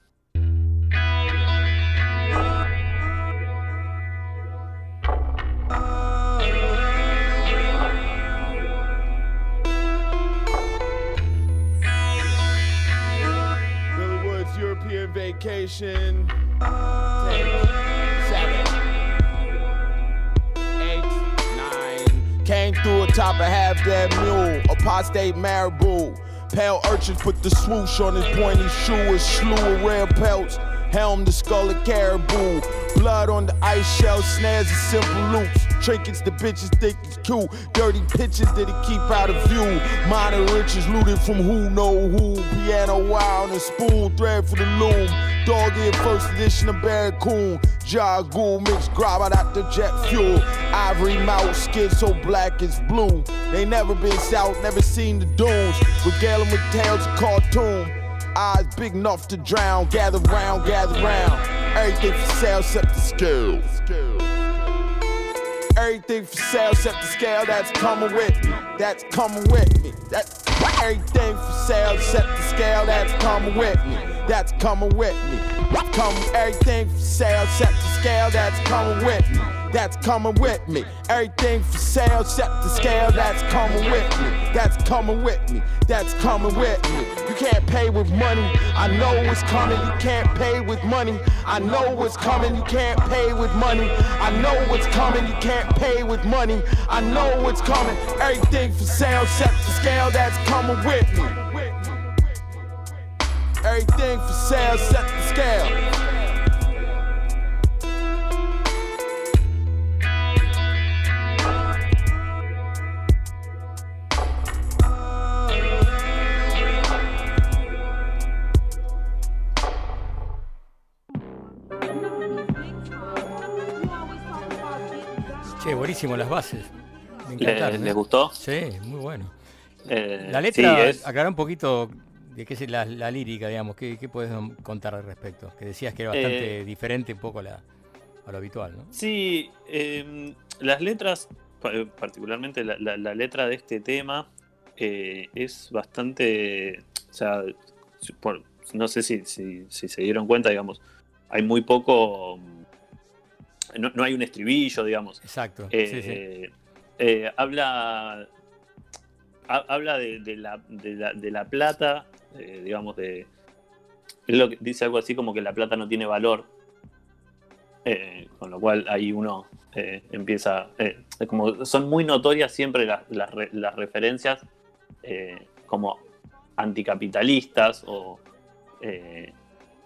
Vacation. Came through atop a half dead mule, apostate marabou. Pale urchins put the swoosh on his pointy shoe, a slew of rare pelts. Helm the skull of caribou. Blood on the ice shell, snares and simple loops. Trinkets the bitches think is cute. Dirty pictures that he keep out of view. Minor riches looted from who know who. Piano wild and spool thread for the loom. Dog ear first edition of Barracoon. Jagoo mixed grab out the jet fuel. Ivory mouth, skin so black it's blue. They never been south, never seen the dunes. Regaling with tales of cartoon. Eyes big enough to drown. Gather round, gather round. Everything for sale except the scale. Everything for sale except the scale that's coming with me. That's coming with me. That's everything for sale except the scale that's coming with me. That's coming with me. Come everything for sale except the scale that's coming with me. That's coming with me. Everything for sale except the scale that's coming with me. That's coming with me. That's coming with me. You can't pay with money. I know what's coming. You can't pay with money. I know what's coming. You can't pay with money. I know what's coming. You can't pay with money. I know what's coming. Everything for sale except the scale that's coming with me. Everything for sale set the scale. Che, buenísimo las bases. Me ¿Les- encantaron. les ¿eh? gustó? Sí, muy bueno. Eh, La letra, sí, es- un poquito de qué es la, la lírica, digamos, ¿qué, qué puedes contar al respecto? Que decías que era bastante Eh, diferente un poco a, la, a lo habitual, ¿no? Sí, eh, las letras, pa- particularmente la, la- la letra de este tema, eh, es bastante. O sea, por- no sé si, si- si se dieron cuenta, digamos, hay muy poco. No, no hay un estribillo, digamos. Exacto. Eh, sí, sí. eh, habla. ha- Habla de, de la, de, la, de la plata, eh, digamos, de. Lo que dice algo así como que la plata no tiene valor. Eh, con lo cual ahí uno eh, empieza. eh, como son muy notorias siempre las, las las referencias como anticapitalistas o,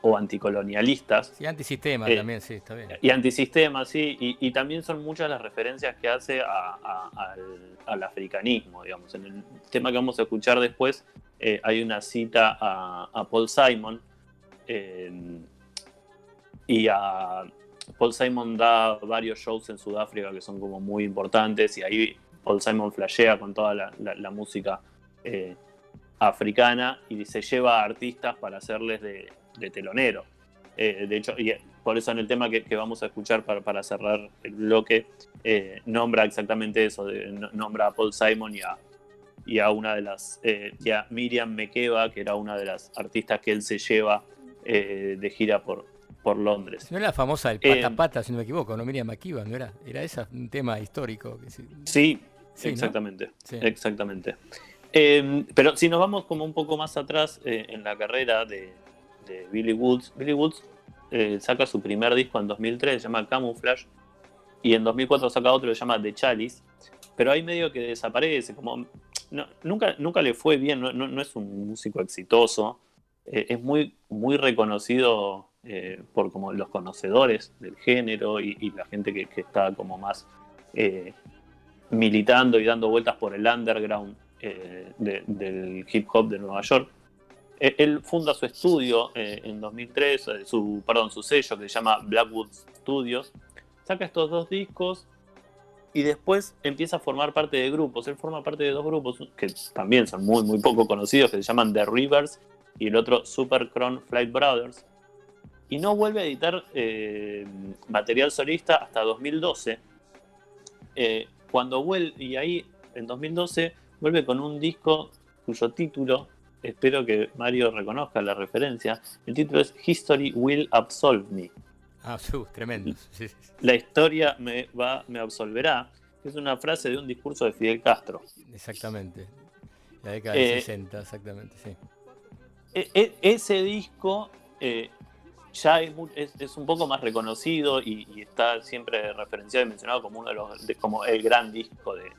o anticolonialistas. Sí, antisistema Eh, también, sí, está bien. Y antisistema, sí, y, y también son muchas las referencias que hace a- a- al, al africanismo, digamos. En el tema que vamos a escuchar después eh, hay una cita a, a Paul Simon, eh, y a Paul Simon da varios shows en Sudáfrica que son como muy importantes, y ahí Paul Simon flashea con toda la, la- la música africana y se lleva a artistas para hacerles de, de telonero. Eh, de hecho, y por eso en el tema que, que vamos a escuchar para, para cerrar el bloque, eh, nombra exactamente eso, de- nombra a Paul Simon y a, y a una de las, eh, y a Miriam Mekeva, que era una de las artistas que él se lleva eh, de gira por, por Londres. No era la famosa Eh, pata pata, si no me equivoco, no Miriam Makiba, no era, era esa un tema histórico. que sí. Sí, Sí, ¿no? exactamente. Sí. Exactamente. Eh, pero si nos vamos como un poco más atrás eh, en la carrera de, de Billy Woods, Billy Woods eh, saca su primer disco en 2003, se llama Camouflage, y en 2004 saca otro se llama The Chalice, pero ahí medio que desaparece, como nunca, nunca le fue bien, no, es un músico exitoso, eh, es muy, muy reconocido eh, por como los conocedores del género y, la gente que, está como más militando y dando vueltas por el underground de- del hip hop de Nueva York. Eh, Él funda su estudio eh, en 2003, eh, su, perdón, su sello que se llama Blackwood Studios. Saca estos dos discos y después empieza a formar parte de grupos. Él forma parte de dos grupos que también son muy, muy poco conocidos, que se llaman The Rivers y el otro Super Crown Flight Brothers. Y no vuelve a editar material solista hasta 2012. Eh, cuando vuelve, y ahí en 2012 vuelve con un disco cuyo título, espero que Mario reconozca la referencia, el título es History Will Absolve Me. Ah, tremendo. Sí, sí, sí. La historia me, va, me absolverá, es una frase de un discurso de Fidel Castro. Exactamente. La década de Eh, 60, exactamente, sí. E- e- ese disco eh, ya es, mu- es- es un poco más reconocido y, y está siempre referenciado y mencionado como uno de los de- como el gran disco de,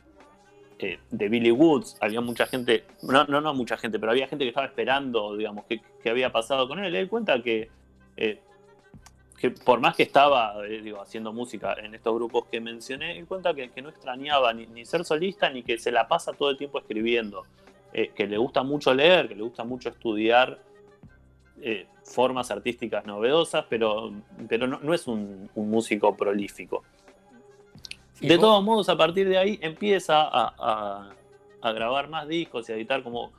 eh, de Billy Woods. Había mucha gente, no, no, no mucha gente, pero había gente que estaba esperando, digamos, qué qué había pasado con él. Él cuenta que, eh, que por más que estaba eh, digo, haciendo música en estos grupos que mencioné, él cuenta que, que no extrañaba ni, ser solista ni que se la pasa todo el tiempo escribiendo que le gusta mucho leer, que le gusta mucho estudiar formas artísticas novedosas, pero, pero no, no es un músico prolífico. De vos- todos modos, a partir de ahí empieza a, a- a grabar más discos y a editar como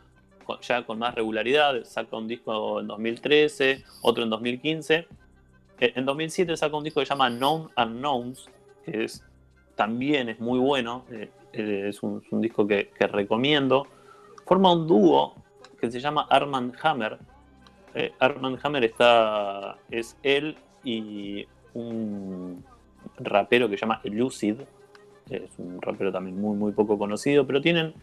ya con más regularidad. Saca un disco en 2013, otro en 2015. Eh, En 2007 saca un disco que se llama Known Unknowns, que es, también es muy bueno. eh, eh, es, un, es un disco que, que recomiendo. Forma un dúo que se llama Armand Hammer. Eh, Armand Hammer está, es él y un rapero que se llama Elucid. Es un rapero también muy, muy poco conocido, pero tienen,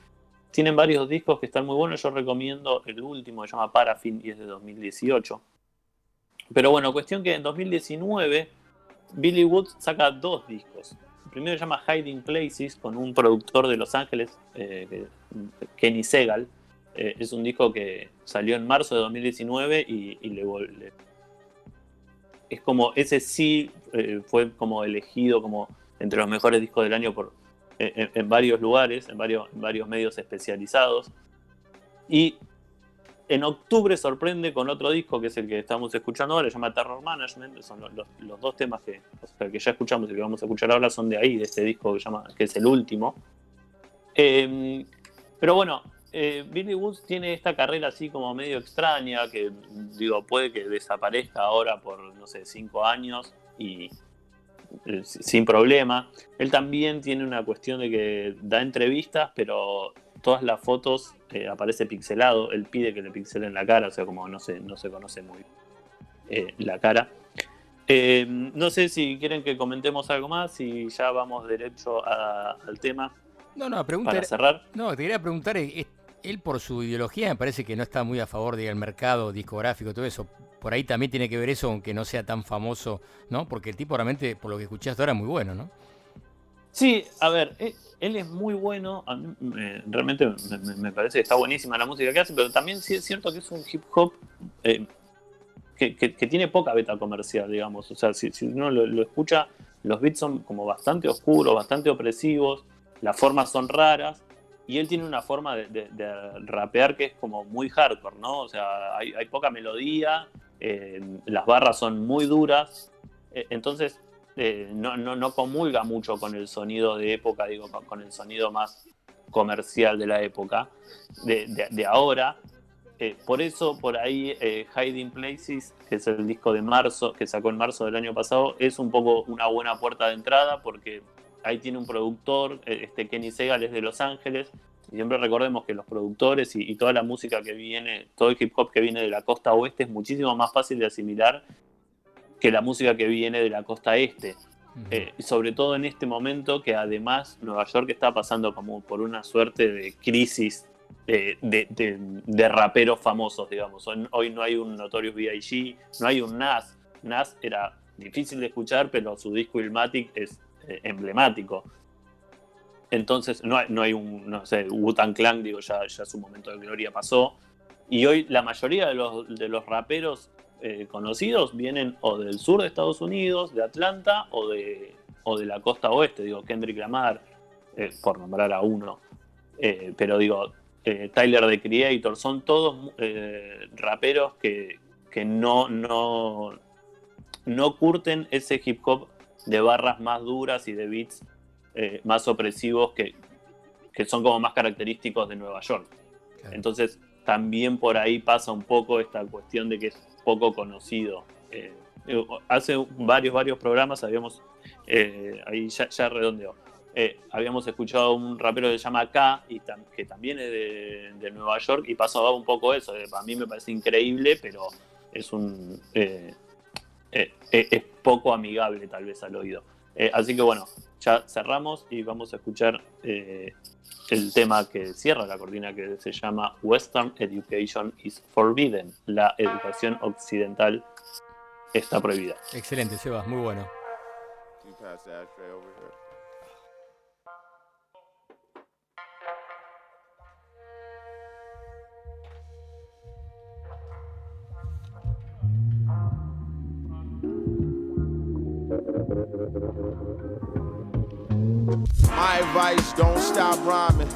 tienen varios discos que están muy buenos. Yo recomiendo el último, que se llama Paraffin y es de 2018. Pero bueno, cuestión que en 2019 Billy Woods saca dos discos. El primero se llama Hiding Places con un productor de Los Ángeles, eh, Kenny Segal. Eh, es un disco que salió en marzo de 2019 y, le, le- es como ese sí eh, fue como elegido como entre los mejores discos del año por en, varios lugares, en varios, medios especializados. Y en octubre sorprende con otro disco que es el que estamos escuchando ahora, se llama Terror Management. Son los, dos temas que, que ya escuchamos y que vamos a escuchar ahora son de ahí, de este disco que, llama, que es el último. Eh, pero bueno, eh, Billy Woods tiene esta carrera así como medio extraña, que digo, puede que desaparezca ahora por, no sé, cinco años y eh, sin problema. Él también tiene una cuestión de que da entrevistas, pero todas las fotos eh, aparece pixelado. Él pide que le pixelen la cara, o sea, como no se, no se conoce muy eh, la cara. No sé si quieren que comentemos algo más y ya vamos derecho a- al tema. No, no, pregunta. Para cerrar. No, te quería preguntar, él por su ideología me parece que no está muy a favor del mercado discográfico, todo eso. Por ahí también tiene que ver eso, aunque no sea tan famoso, ¿no? Porque el tipo realmente, por lo que escuché hasta ahora, es muy bueno, ¿no? Sí, a ver, eh, él es muy bueno, realmente me, parece que está buenísima la música que hace, pero también sí es cierto que es un hip hop eh, que tiene poca beta comercial, digamos. O sea, si, si uno lo, lo escucha, los beats son como bastante oscuros, bastante opresivos, las formas son raras, y él tiene una forma de, rapear que es como muy hardcore, ¿no? O sea, hay, poca melodía, eh, las barras son muy duras, eh, entonces eh, no, no, no comulga mucho con el sonido de época, digo, con, con el sonido más comercial de la época, de, de- ahora. Por eso, por ahí, Hiding Places, que es el disco de marzo, que sacó en marzo del año pasado, es un poco una buena puerta de entrada porque ahí tiene un productor, eh, este Kenny Segal es de Los Ángeles, Y siempre recordemos que los productores y, y toda la música que viene, todo el hip hop que viene de la costa oeste es muchísimo más fácil de asimilar que la música que viene de la costa este. Eh, sobre todo en este momento que además Nueva York está pasando como por una suerte de crisis de, de- de raperos famosos, digamos. Hoy, hoy no hay un Notorious B.I.G., no hay un Nas. Nas era difícil de escuchar, pero su disco Ilmatic es emblemático. Entonces, no hay, no hay un, no sé, Wu-Tang Clan, digo, ya, ya su momento de gloria pasó. Y hoy la mayoría de los, de los raperos eh, conocidos vienen o del sur de Estados Unidos, de Atlanta, o de, o de la costa oeste, digo, Kendrick Lamar, eh, por nombrar a uno. Eh, pero digo, Tyler the Creator, son todos raperos que, que no, no, no curten ese hip hop de barras más duras y de beats eh, más opresivos que, que son como más característicos de Nueva York. Entonces, también por ahí pasa un poco esta cuestión de que es poco conocido. Eh, digo, hace varios, varios programas habíamos, eh, ahí ya, eh, habíamos escuchado a un rapero que se llama K, y tam- que también es de, de Nueva York, y pasaba un poco eso. eh, a mí me parece increíble, pero es un... eh, eh, es poco amigable tal vez al oído. Eh, así que bueno, ya cerramos y vamos a escuchar eh, el tema que cierra la cortina que se llama Western Education is Forbidden. La educación occidental está prohibida. Excelente, Sebas, muy bueno. My advice, don't stop rhyming.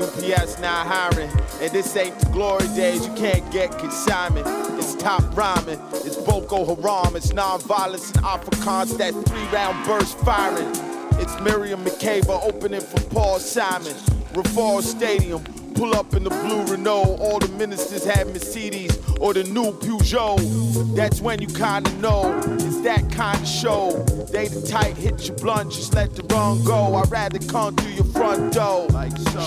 UPS not hiring, and this ain't the glory days. You can't get consignment. It's top rhyming. It's Boko Haram. It's non-violence and Afrikaans. That three-round burst firing. It's Miriam Makeba opening for Paul Simon. Reval Stadium. Pull up in the blue Renault. All the ministers have Mercedes or the new Peugeot. That's when you kinda know it's that kind of show. They the tight, hit your blunt, just let the run go. I'd rather come through your front door.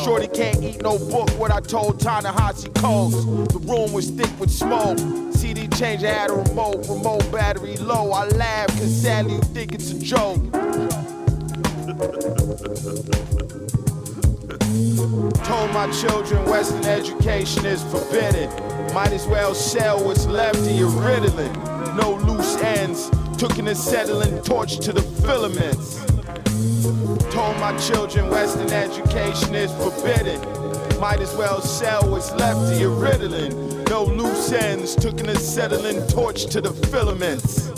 Shorty can't eat no book, what I told Ta-Nehisi Coates. The room was thick with smoke. CD changer had a remote, remote battery low. I laugh, cause sadly you think it's a joke. Told my children Western education is forbidden. Might as well sell what's left of your Ritalin. No loose ends. Took an acetylene torch to the filaments. Told my children Western education is forbidden. Might as well sell what's left of your Ritalin. No loose ends. Took an acetylene torch to the filaments.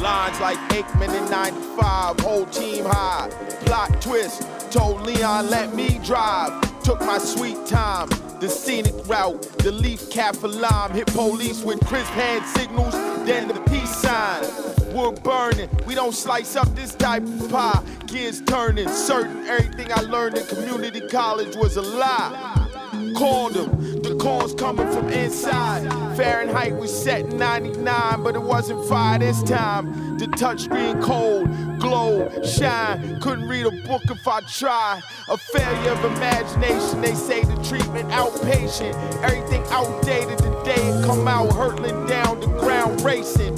Lines like Aikman in 95, whole team high. Plot twist, told Leon let me drive. Took my sweet time, the scenic route, the leaf cap for lime. Hit police with crisp hand signals, then the peace sign. Wood burning, we don't slice up this type of pie. Gears turning, certain everything I learned in community college was a lie. Them, the calls coming from inside. Fahrenheit was set in 99, but it wasn't fire this time. The touchscreen cold, glow, shine. Couldn't read a book if I tried. A failure of imagination, they say the treatment outpatient. Everything outdated the day it come out, hurtling down the ground racing.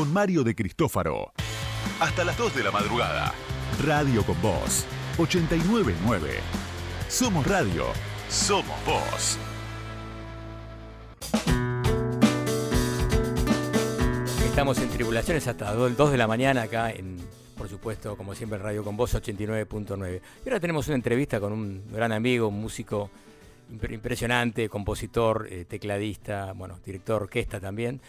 Con Mario de Cristófaro. Hasta las 2 de la madrugada. Radio con Voz. 899. Somos Radio. Somos Voz. Estamos en Tribulaciones hasta 2 de la mañana acá en, por supuesto, como siempre, Radio con Voz 89.9. Y ahora tenemos una entrevista con un gran amigo, un músico impre- impresionante, compositor, eh, tecladista, bueno, director de orquesta también.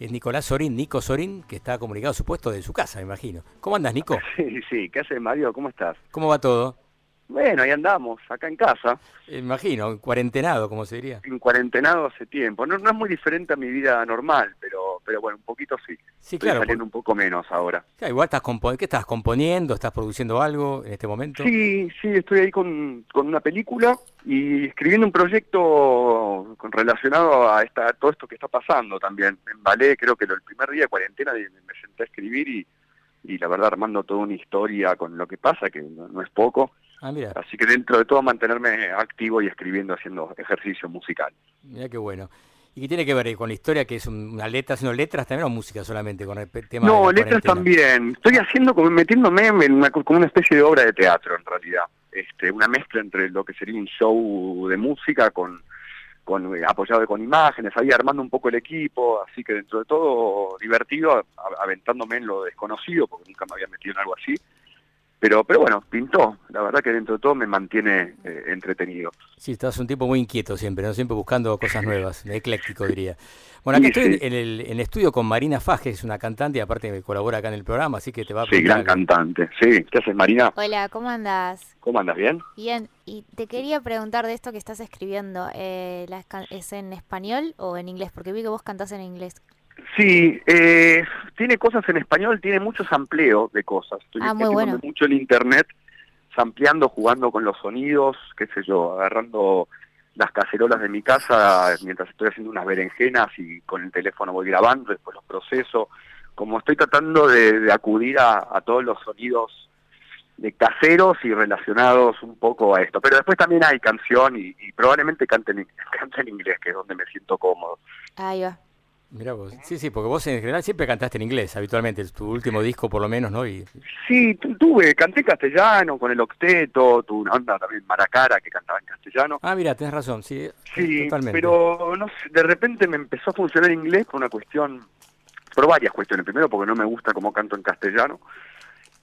Es Nicolás Sorín, Nico Sorín, que está comunicado, supuesto, de su casa, me imagino. ¿Cómo andas, Nico? Sí, sí, ¿qué haces, Mario? ¿Cómo estás? ¿Cómo va todo? Bueno, ahí andamos, acá en casa, imagino, cuarentenado, como se diría. en cuarentenado hace tiempo. No, no es muy diferente a mi vida normal, pero, pero bueno, un poquito sí. Sí, Estoy claro, saliendo un poco menos ahora. Igual estás compo- ¿qué estás componiendo? ¿Estás produciendo algo en este momento? Sí, sí, estoy ahí con, con una película y escribiendo un proyecto relacionado a esta, todo esto que está pasando también. Me embalé, creo que el primer día de cuarentena me, senté a escribir y, y la verdad armando toda una historia con lo que pasa, que no, no es poco. Ah, Así que dentro de todo mantenerme activo y escribiendo, haciendo ejercicio musical. mira qué bueno. ¿Y qué tiene que ver con la historia que es un- una letra, haciendo letras también o música solamente con el tema No, letras cuarentena? también. Estoy haciendo como metiéndome en una, como una especie de obra de teatro en realidad. Este, una mezcla entre lo que sería un show de música con, eh, apoyado con imágenes, ahí armando un poco el equipo, así que dentro de todo divertido, aventándome en lo desconocido, porque nunca me había metido en algo así. Pero, pero bueno, pintó. La verdad que dentro de todo me mantiene eh, entretenido. Sí, estás un tipo muy inquieto siempre, ¿no? Siempre buscando cosas nuevas, ecléctico diría. Bueno, acá Sí, estoy sí. en el, en el estudio con Marina Faje, es una cantante y aparte me colabora acá en el programa, así que te va a Sí, preguntar gran cantante. Sí, ¿qué haces, Marina? Hola, ¿cómo andás? ¿Cómo andas? ¿Bien? Bien, y te quería preguntar de esto que estás escribiendo, eh, ¿la esca- ¿es en español o en inglés? Porque vi que vos cantás en inglés. Sí, eh, tiene cosas en español, tiene mucho sampleo de cosas. Estoy Ah, muy bueno. mucho en internet, sampleando, jugando con los sonidos, qué sé yo, agarrando las cacerolas de mi casa mientras estoy haciendo unas berenjenas y con el teléfono voy grabando, después los proceso. Como estoy tratando de, de acudir a, a todos los sonidos de caseros y relacionados un poco a esto. Pero después también hay canción y, y probablemente cante en, cante en inglés, que es donde me siento cómodo. Ahí va. Mirá vos. Sí, sí, porque vos en general siempre cantaste en inglés, habitualmente, tu último disco por lo menos, ¿no? Y, Sí, tu- tuve, canté castellano con el octeto, tuve una onda también Maracara que cantaba en castellano. Ah, mira, tenés razón, sí, Sí, totalmente. pero no sé, de repente me empezó a funcionar inglés por una cuestión, por varias cuestiones. Primero porque no me gusta cómo canto en castellano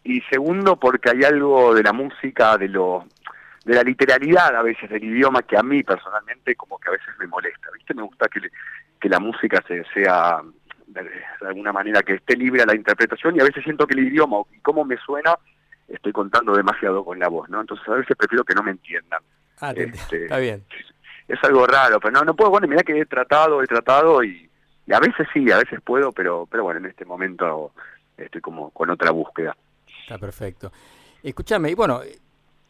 y segundo porque hay algo de la música, de lo de la literalidad a veces del idioma que a mí personalmente como que a veces me molesta, ¿viste? Me gusta que, le- que la música se, sea de, de alguna manera que esté libre a la interpretación y a veces siento que el idioma y cómo me suena estoy contando demasiado con la voz, ¿no? Entonces a veces prefiero que no me entiendan. Ah, te- Este, está bien. es algo raro, pero no, no puedo, bueno, mirá que he tratado, he tratado y, y a veces sí, a veces puedo, pero, pero bueno, en este momento estoy como con otra búsqueda. Está perfecto. Escúchame, y bueno,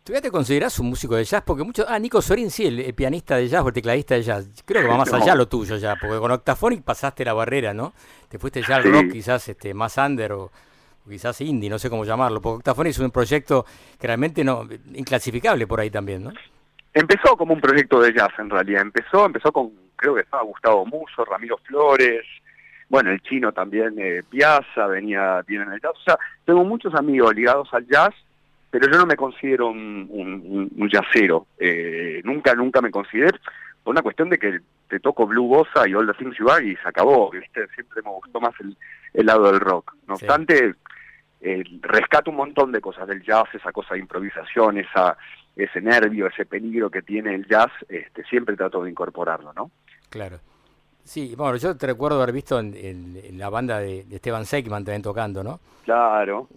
¿todavía te considerás un músico de jazz? Porque muchos... Ah, Nico Sorín, sí, el, el pianista de jazz o el tecladista de jazz. Creo que va más No. allá lo tuyo ya, porque con Octaphonic pasaste la barrera, ¿no? Te fuiste ya al Sí. rock quizás este, más under o, o quizás indie, no sé cómo llamarlo, porque Octaphonic es un proyecto que realmente no inclasificable por ahí también, ¿no? Empezó como un proyecto de jazz en realidad, empezó, empezó con, creo que estaba Gustavo Muso, Ramiro Flores, bueno, el chino también, eh, Piazza, venía bien en el jazz, o sea, tengo muchos amigos ligados al jazz, pero yo no me considero un, un, jazzero, eh, nunca, nunca me consideré, por una cuestión de que te toco Blue Bossa y All the Things You Are y se acabó, ¿viste? siempre me gustó más el, el lado del rock. No Sí. obstante, eh, rescato un montón de cosas del jazz, esa cosa de improvisación, esa ese nervio, ese peligro que tiene el jazz, este, siempre trato de incorporarlo, ¿no? Claro. Sí, bueno, yo te recuerdo haber visto en, en- en la banda de, de Esteban Seckman también tocando, ¿no? Claro.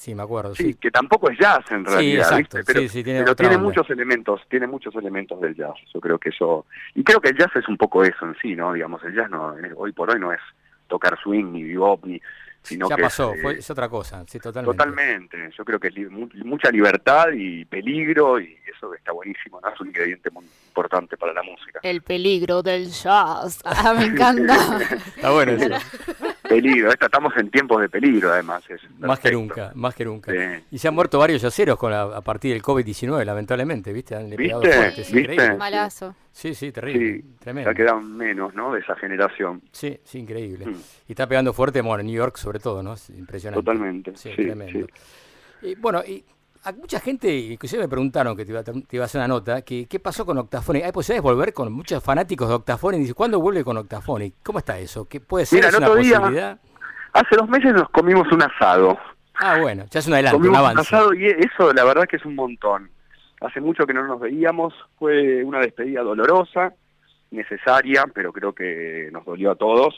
Sí, me acuerdo. Sí, Sí, que tampoco es jazz en Sí, realidad, exacto. ¿viste? Pero, Sí, sí, tiene pero tiene muchos elementos, tiene muchos elementos del jazz. Yo creo que eso y creo que el jazz es un poco eso en sí, ¿no? Digamos, el jazz no eh, hoy por hoy no es tocar swing ni bebop ni sino ya que pasó, es, eh, fue, es otra cosa, sí, totalmente. Totalmente, yo creo que es li- mucha libertad y peligro y eso está buenísimo, ¿no? Es un ingrediente muy importante para la música. El peligro del jazz. Ah, me encanta. Está bueno eso. peligro, esta- estamos en tiempos de peligro además. es Más que nunca, más que nunca. Sí. Y se han muerto varios yaceros con la- a partir del COVID-19, lamentablemente, ¿viste? Han pegado ¿Viste? fuerte, es ¿Viste? Malazo. Sí, sí, terrible, Sí, tremendo. ya quedan menos, ¿no? De esa generación. Sí, sí, increíble. Mm. Y está pegando fuerte, bueno, en New York sobre todo, ¿no? Es impresionante. Totalmente, Sí, sí, tremendo. Y, bueno, y a mucha gente, inclusive me preguntaron que te iba, a, te iba a hacer una nota, que qué pasó con Octafone. ¿Hay posibilidades de volver con muchos fanáticos de Octafone? Y dice, ¿cuándo vuelve con Octafone? ¿Cómo está eso? ¿Qué puede ser? Mira, ¿Es el una otro día- posibilidad? Hace dos meses nos comimos un asado. Ah, bueno, ya es un adelanto, un comimos un avance. asado y eso la verdad que es un montón. Hace mucho que no nos veíamos, fue una despedida dolorosa, necesaria, pero creo que nos dolió a todos.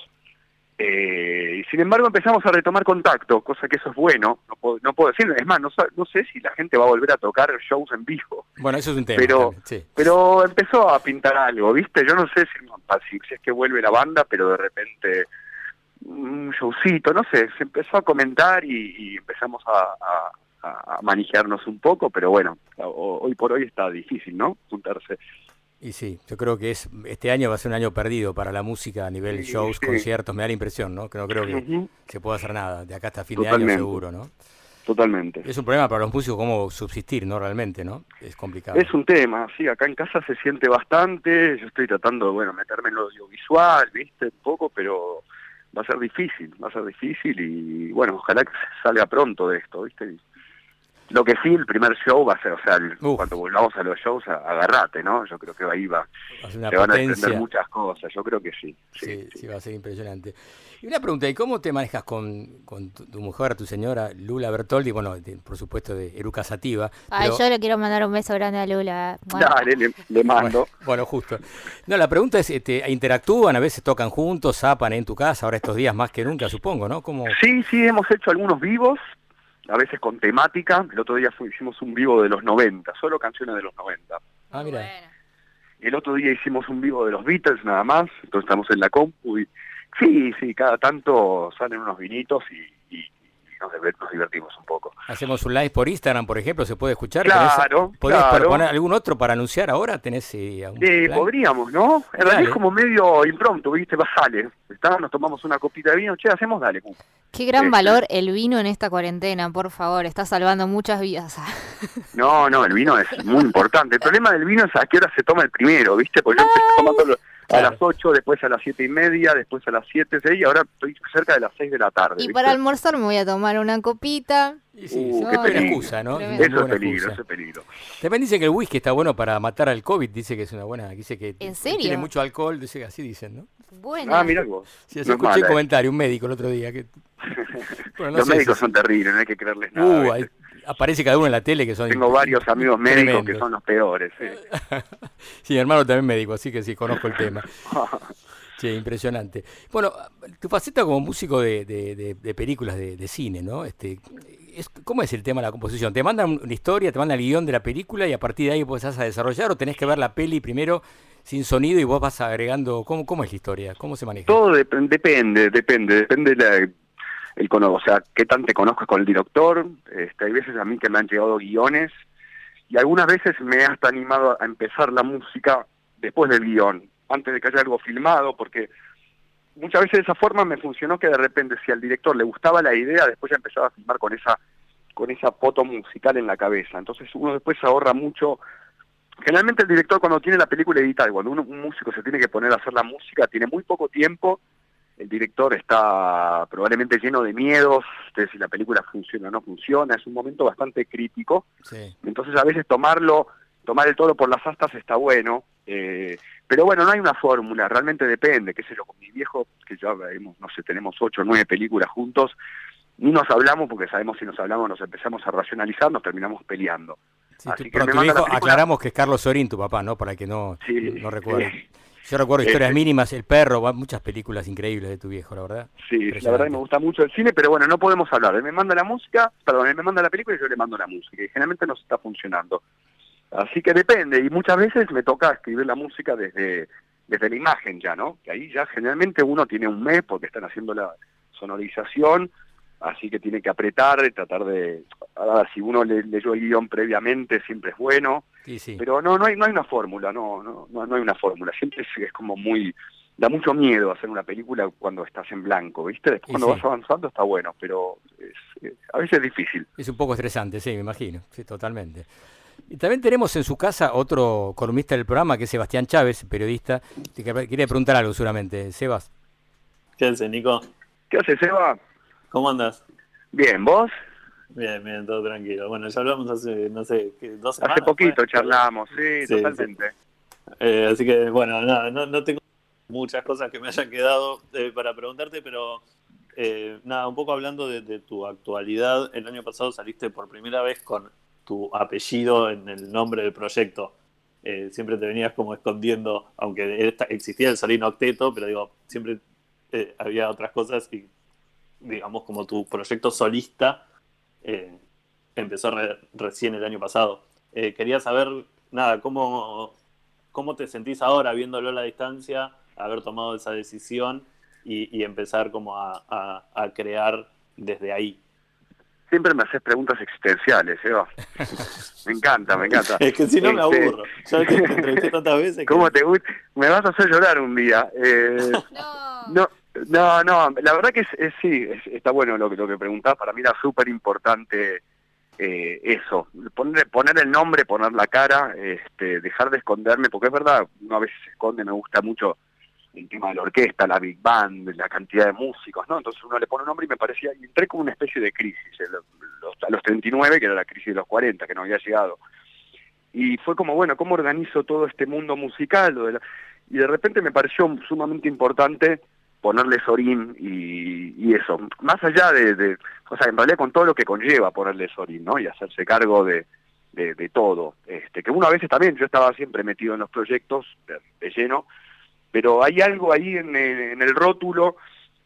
Eh, y sin embargo empezamos a retomar contacto, cosa que eso es bueno, no puedo, no puedo decir, es más, no, no sé si la gente va a volver a tocar shows en vivo, Bueno, eso es un tema. pero, sí. pero empezó a pintar algo, ¿viste? Yo no sé si, si, es que vuelve la banda, pero de repente un showcito, no sé, se empezó a comentar y, y empezamos a, a, manejarnos un poco, pero bueno, ho- hoy por hoy está difícil, ¿no? Juntarse. Y sí, yo creo que es este año va a ser un año perdido para la música a nivel Sí, shows, sí. conciertos, me da la impresión, ¿no? Que no creo que se pueda hacer nada de acá hasta fin de año seguro, ¿no? Totalmente. Es un problema para los músicos cómo subsistir, ¿no? Realmente, ¿no? Es complicado. Es un tema, sí, acá en casa se siente bastante, yo estoy tratando de, bueno, meterme en lo audiovisual, viste, un poco, pero va a ser difícil, va a ser difícil y bueno, ojalá que salga pronto de esto, viste. Lo que sí, el primer show va a ser, o sea, el- cuando volvamos a los shows, agarrate, ¿no? Yo creo que ahí va, Va a ser una se van a desprender muchas cosas, yo creo que sí. Sí, sí, va a ser impresionante. Y una pregunta, ¿y cómo te manejas con, con tu, tu mujer, tu señora Lula Bertoldi? Bueno, de- por supuesto de Eruca Sativa. Ay, pero- yo le quiero mandar un beso grande a Lula. Bueno, Dale, le, le mando. Bueno, justo. No, la pregunta es, este, ¿interactúan? A veces tocan juntos, zapan en tu casa, ahora estos días más que nunca, supongo, ¿no? ¿Cómo? Sí, sí, hemos hecho algunos vivos, a veces con temática. El otro día fue- hicimos un vivo de los 90, solo canciones de los 90. Ah, mira. El otro día hicimos un vivo de los Beatles nada más, entonces estamos en la compu y sí, sí, cada tanto salen unos vinitos y nos, diver- nos divertimos un poco. Hacemos un live por Instagram, por ejemplo, se puede escuchar. Claro, ¿Tenés- ¿Podés claro. poner algún otro para anunciar ahora? ¿Tenés eh, algún Eh, podríamos, ¿no? En Dale. realidad es como medio impromptu, ¿viste? Va, sale. Está, nos tomamos una copita de vino, che, hacemos, dale. qué gran Este. valor el vino en esta cuarentena, por favor. Está salvando muchas vidas. No, no, el vino es muy importante. El problema del vino es a qué hora se toma el primero, ¿viste? Porque yo empecé a las 8, después a las siete y media, después a las 7, 6 y ahora estoy cerca de las 6 de la tarde. Y ¿viste? para almorzar me voy a tomar una copita. Uh, qué qué buena peligro. excusa, ¿no? Tremendo. Eso es peligro, excusa. eso es peligro. También dice que el whisky está bueno para matar al COVID, dice que es una buena, dice que ¿En serio? tiene mucho alcohol, dice que así dicen, ¿no? Bueno. Ah, mira vos. Sí, así No es escuché un eh. comentario, un médico el otro día. Que... Bueno, no Los sé médicos si- son terribles, no hay que creerles nada. Uh, aparece cada uno en la tele que son... Tengo varios amigos médicos que son los peores. sí. Sí, hermano también médico, así que sí, conozco el tema. Sí, impresionante. Bueno, tu faceta como músico de, de- de- de películas de, de cine, ¿no? Este, es, ¿Cómo es el tema de la composición? ¿Te mandan una historia, te mandan el guion de la película y a partir de ahí vos vas a desarrollar o tenés que ver la peli primero sin sonido y vos vas agregando? ¿Cómo, cómo es la historia? ¿Cómo se maneja? Todo dep- depende, depende, depende la, el cono- o sea, qué tan te conozco con el director. Este, hay veces a mí que me han llegado guiones y algunas veces me he hasta animado a empezar la música después del guion, antes de que haya algo filmado, porque muchas veces de esa forma me funcionó que de repente si al director le gustaba la idea, después ya empezaba a filmar con esa con esa foto musical en la cabeza. Entonces uno después ahorra mucho. Generalmente el director cuando tiene la película editada, cuando uno, un músico se tiene que poner a hacer la música, tiene muy poco tiempo. El director está probablemente lleno de miedos de si la película funciona o no funciona. Es un momento bastante crítico. Sí. Entonces a veces tomarlo, tomar el toro por las astas está bueno, eh, pero bueno, no hay una fórmula, realmente depende, qué sé yo, con mi viejo, que ya hemos, no sé, tenemos ocho o nueve películas juntos, ni nos hablamos porque sabemos si nos hablamos nos empezamos a racionalizar, nos terminamos peleando. Sí, Así que me tu aclaramos que es Carlos Sorín, tu papá, ¿no? Para que no, Sí, no. Yo recuerdo historias Este- mínimas, El Perro, muchas películas increíbles de tu viejo, la verdad. Sí, la verdad que me gusta mucho el cine, pero bueno, no podemos hablar. Él me manda la música, perdón, él me manda la película y yo le mando la música. Y generalmente nos está funcionando. Así que depende, y muchas veces me toca escribir la música desde, desde la imagen ya, ¿no? Que ahí ya generalmente uno tiene un mes porque están haciendo la sonorización, así que tiene que apretar tratar de... A ver, si uno le, leyó el guion previamente siempre es bueno, Sí, sí. pero no no hay no hay una fórmula, no no no, no hay una fórmula, siempre es, es como muy da mucho miedo hacer una película cuando estás en blanco, ¿viste? Después cuando sí. vas avanzando está bueno, pero es- es- a veces es difícil. Es un poco estresante, sí, me imagino. Sí, totalmente. Y también tenemos en su casa otro columnista del programa, que es Sebastián Chávez, periodista. Te quer- quería preguntar algo seguramente. Sebas. ¿Qué haces, Nico? ¿Qué haces, Seba? ¿Cómo andas? Bien, ¿vos? Bien, bien, todo tranquilo. Bueno, ya hablamos hace, no sé, ¿qué, dos semanas. Hace poquito fue? charlamos, sí, Sí, totalmente. Eh, así que, bueno, nada, no, no tengo muchas cosas que me hayan quedado eh, para preguntarte, pero eh, nada, un poco hablando de, de tu actualidad. El año pasado saliste por primera vez con tu apellido en el nombre del proyecto. Eh, siempre te venías como escondiendo, aunque existía el Solino Octeto, pero digo, siempre eh, había otras cosas y, digamos, como tu proyecto solista eh, empezó re- recién el año pasado. Eh, quería saber, nada, cómo, cómo te sentís ahora viéndolo a la distancia, haber tomado esa decisión y, y empezar como a, a- a crear desde ahí. Siempre me haces preguntas existenciales, Seba. me encanta, me encanta. Es que si no me Este, aburro. Ya te entrevisté tantas veces que- ¿Cómo te gusta? Me vas a hacer llorar un día. Eh, no. no, no, la verdad que es, es- sí, es- está bueno lo lo que preguntás. Para mí era súper importante eh, eso, poner, poner el nombre, poner la cara, este, dejar de esconderme, porque es verdad, uno a veces se esconde, me gusta mucho el tema de la orquesta, la big band, la cantidad de músicos, ¿no? Entonces uno le pone un nombre y me parecía, entré como una especie de crisis, el- los, a los 39, que era la crisis de los 40, que no había llegado. Y fue como, bueno, ¿cómo organizo todo este mundo musical? Y de repente me pareció sumamente importante ponerle Sorín y, y eso. Más allá de, de- o sea, en realidad con todo lo que conlleva ponerle Sorín, ¿no? Y hacerse cargo de, de, de todo. Este, que uno a veces también, yo estaba siempre metido en los proyectos de, de lleno, pero hay algo ahí en el, en el rótulo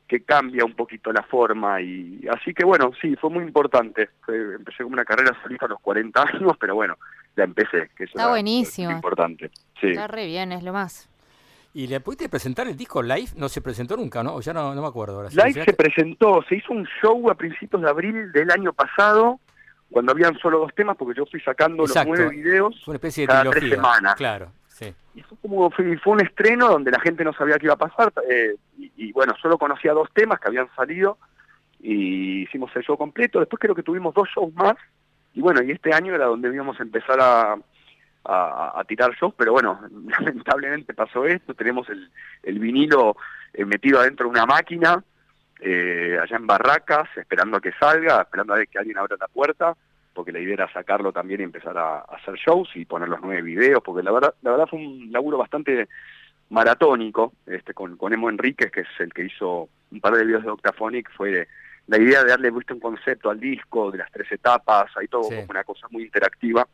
que cambia un poquito la forma y así que bueno, sí, fue muy importante. Empecé como una carrera solista a los 40 años, pero bueno, la empecé, que eso Está era buenísimo. importante. Sí. Está re bien, es lo más. ¿Y le pudiste presentar el disco live? No se presentó nunca, ¿no? O ya no, no me acuerdo. Ahora. ¿Sí Live se presentó, se hizo un show a principios de abril del año pasado, cuando habían solo dos temas, porque yo fui sacando Exacto. los nueve videos Fue una especie de cada trilogía. tres semanas. Claro, sí. Y fue, como, fue, fue un estreno donde la gente no sabía qué iba a pasar, eh, y, y bueno, solo conocía dos temas que habían salido, y hicimos el show completo, después creo que tuvimos dos shows más, y bueno, y este año era donde íbamos a empezar a, a, a tirar shows, pero bueno, lamentablemente pasó esto, tenemos el, el vinilo eh, metido adentro de una máquina, eh, allá en Barracas, esperando a que salga, esperando a ver que alguien abra la puerta, porque la idea era sacarlo también y empezar a, a hacer shows y poner los nueve videos, porque la verdad, la verdad fue un laburo bastante maratónico, este, con, con Emo Enríquez, que es el que hizo un par de videos de Octaphonic, fue la idea de darle ¿viste, un concepto al disco, de las tres etapas, ahí todo Sí. como una cosa muy interactiva.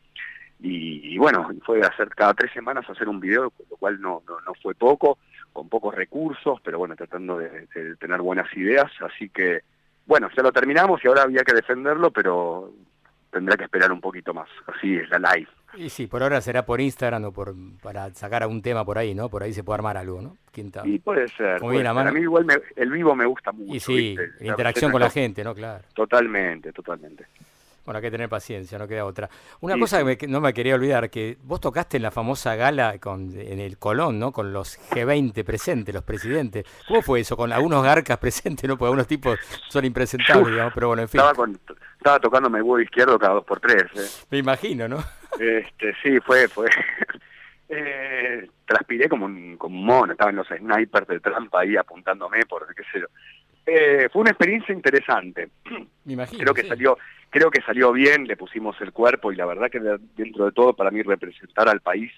Y, y bueno, fue hacer cada tres semanas hacer un video, lo cual no, no, no fue poco, con pocos recursos, pero bueno, tratando de, de tener buenas ideas. Así que, bueno, ya lo terminamos y ahora había que defenderlo, pero tendrá que esperar un poquito más. Así es la live. Y sí, por ahora será por Instagram o por para sacar algún tema por ahí, ¿no? Por ahí se puede armar algo, ¿no? ¿Quién ta- Y puede ser. Puede ser. A mí igual me- el vivo me gusta mucho. Y sí, ¿viste? la interacción con la gente, ¿no? Claro. Totalmente, totalmente. Bueno, hay que tener paciencia, no queda otra. Una Sí, cosa sí. que, me- no me quería olvidar, que vos tocaste en la famosa gala con, en el Colón, ¿no? Con los G20 presentes, los presidentes. ¿Cómo fue eso? Con algunos garcas presentes, ¿no? Porque algunos tipos son impresentables, digamos, pero bueno, en fin. Estaba, con, estaba tocándome huevo izquierdo cada dos por tres. ¿eh? Me imagino, ¿no? Este, sí, fue, fue. Eh, transpiré como un, como un mono, estaban los snipers de trampa ahí apuntándome por qué sé yo. Eh, fue una experiencia interesante. Me imagino. Creo que sí. salió, creo que salió bien, le pusimos el cuerpo y la verdad que de- dentro de todo para mí representar al país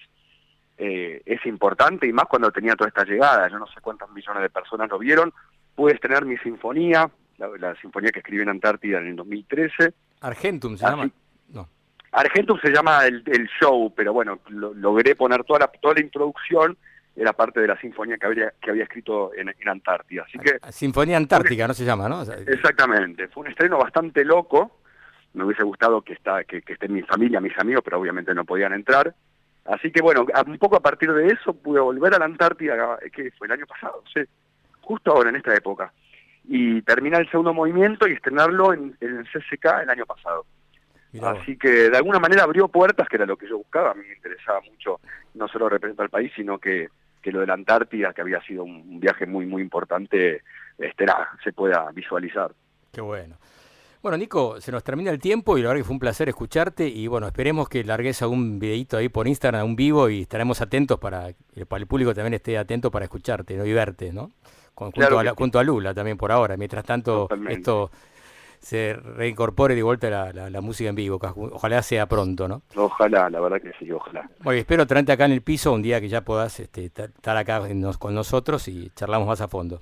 eh, es importante y más cuando tenía toda esta llegada. Yo no sé cuántos millones de personas lo vieron. Pude estrenar mi sinfonía, la, la sinfonía que escribí en Antártida en el 2013. Argentum se Así- llama. No. Argentum se llama el, el show, pero bueno, lo- logré poner toda la, toda la introducción, era parte de la sinfonía que había, que había escrito en, en Antártida. Así que, Sinfonía Antártica, ¿no se llama, no? O sea, exactamente, fue un estreno bastante loco. Me hubiese gustado que, está, que, que esté mi familia, mis amigos, pero obviamente no podían entrar. Así que bueno, un poco a partir de eso pude volver a la Antártida, que fue el año pasado, sí, justo ahora, en esta época. Y terminar el segundo movimiento y estrenarlo en, en el CCK el año pasado. mirá. Así que de alguna manera abrió puertas, que era lo que yo buscaba. A mí me interesaba mucho no solo representar al país, sino que, que lo de la Antártida, que había sido un viaje muy, muy importante, este, se pueda visualizar. Qué bueno. Bueno, Nico, se nos termina el tiempo y la verdad que fue un placer escucharte y bueno, esperemos que largues algún videito ahí por Instagram, un vivo y estaremos atentos para que para el público también esté atento para escucharte ¿no? y verte, ¿no? Con- junto, Claro a junto a Lula también por ahora. Mientras tanto, Totalmente. esto se reincorpore de vuelta la, la- la música en vivo. Ojalá sea pronto, ¿no? Ojalá, la verdad que sí, ojalá. Bueno, espero tenerte acá en el piso un día que ya puedas este, ta- estar acá con nosotros y charlamos más a fondo.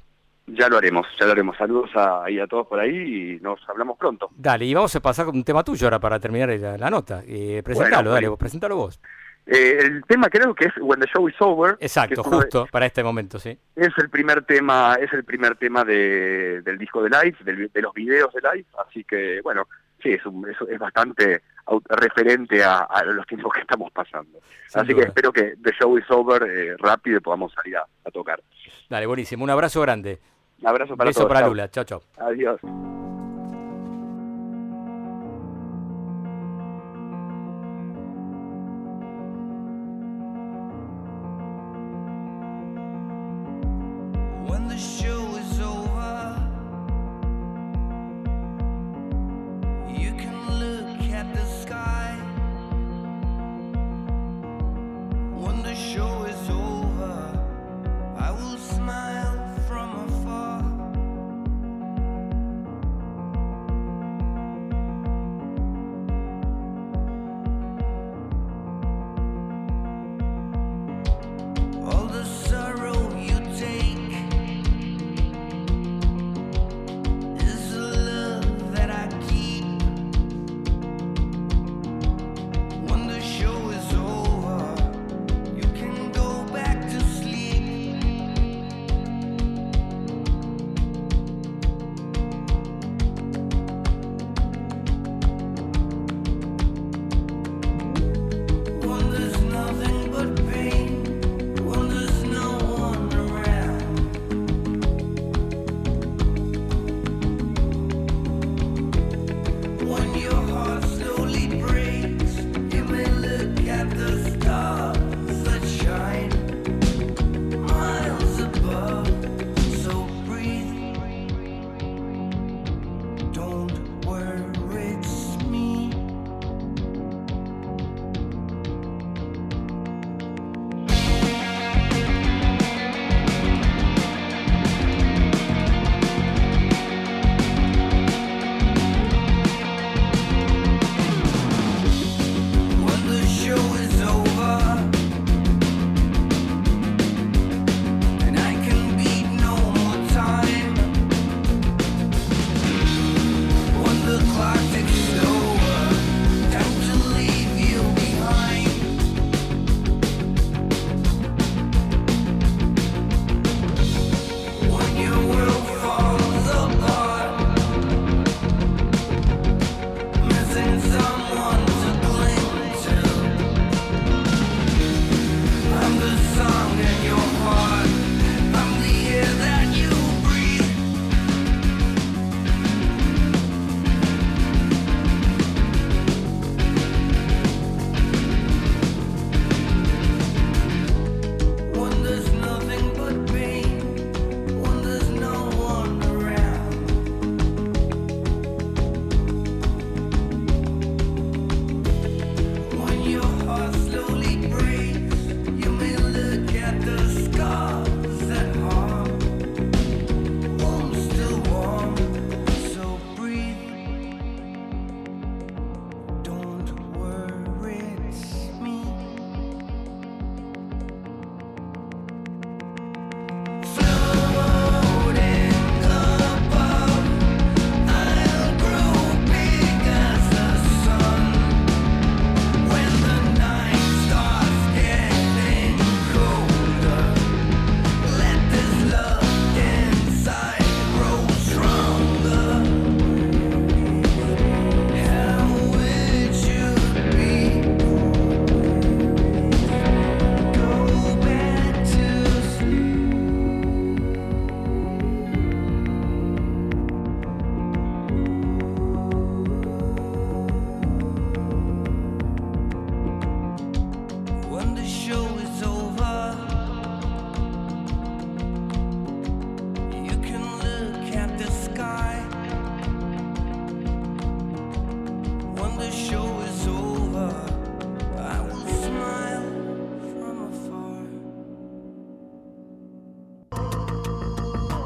Ya lo haremos, ya lo haremos. Saludos a, ahí a todos por ahí y nos hablamos pronto. Dale, y vamos a pasar con un tema tuyo ahora para terminar la, la nota. Eh, presentalo, Bueno, dale, presentalo vos. Eh, el tema creo que es When the Show is Over. Exacto, de- justo para este momento, sí. Es el primer tema, es el primer tema de, del disco de Live, del- de los videos de Live, así que bueno, sí, es, un- es, es bastante referente a, a los tiempos que estamos pasando. Sin así duda. que espero que The Show is Over eh, rápido y podamos salir a, a tocar. Dale, buenísimo. Un abrazo grande. Un abrazo para Beso todos. para. Lula. Chao, chao. Adiós.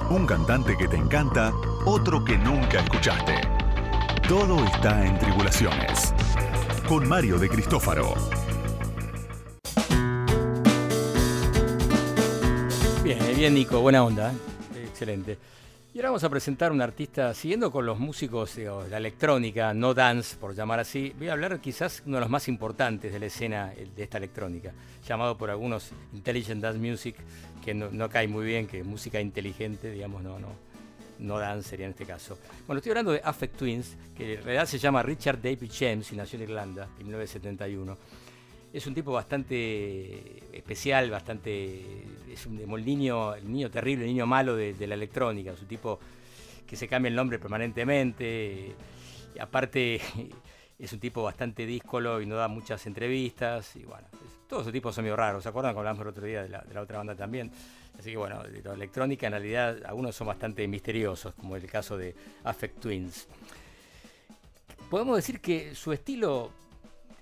Un cantante que te encanta, otro que nunca escuchaste. Todo está en Tribulaciones. Con Mario de Cristófaro. Bien, eh, bien Nico, buena onda. ¿eh? Excelente. Y ahora vamos a presentar un artista, siguiendo con los músicos de la electrónica, no dance, por llamar así, voy a hablar quizás uno de los más importantes de la escena eh, de esta electrónica, llamado por algunos Intelligent Dance Music, que no, no cae muy bien, que música inteligente, digamos, no, no, no dance sería en este caso. Bueno, estoy hablando de Affect Twins, que en realidad se llama Richard David James y nació en Irlanda en 1971. Es un tipo bastante especial, bastante. Es un, el, niño, el niño terrible, el niño malo de, la electrónica. Es un tipo que se cambia el nombre permanentemente. Y aparte, es un tipo bastante díscolo y no da muchas entrevistas. Y bueno, todos esos tipos son medio raros. ¿Se acuerdan que hablamos el otro día de la, de la otra banda también? Así que bueno, de la electrónica en realidad algunos son bastante misteriosos, como el caso de Affect Twins. Podemos decir que su estilo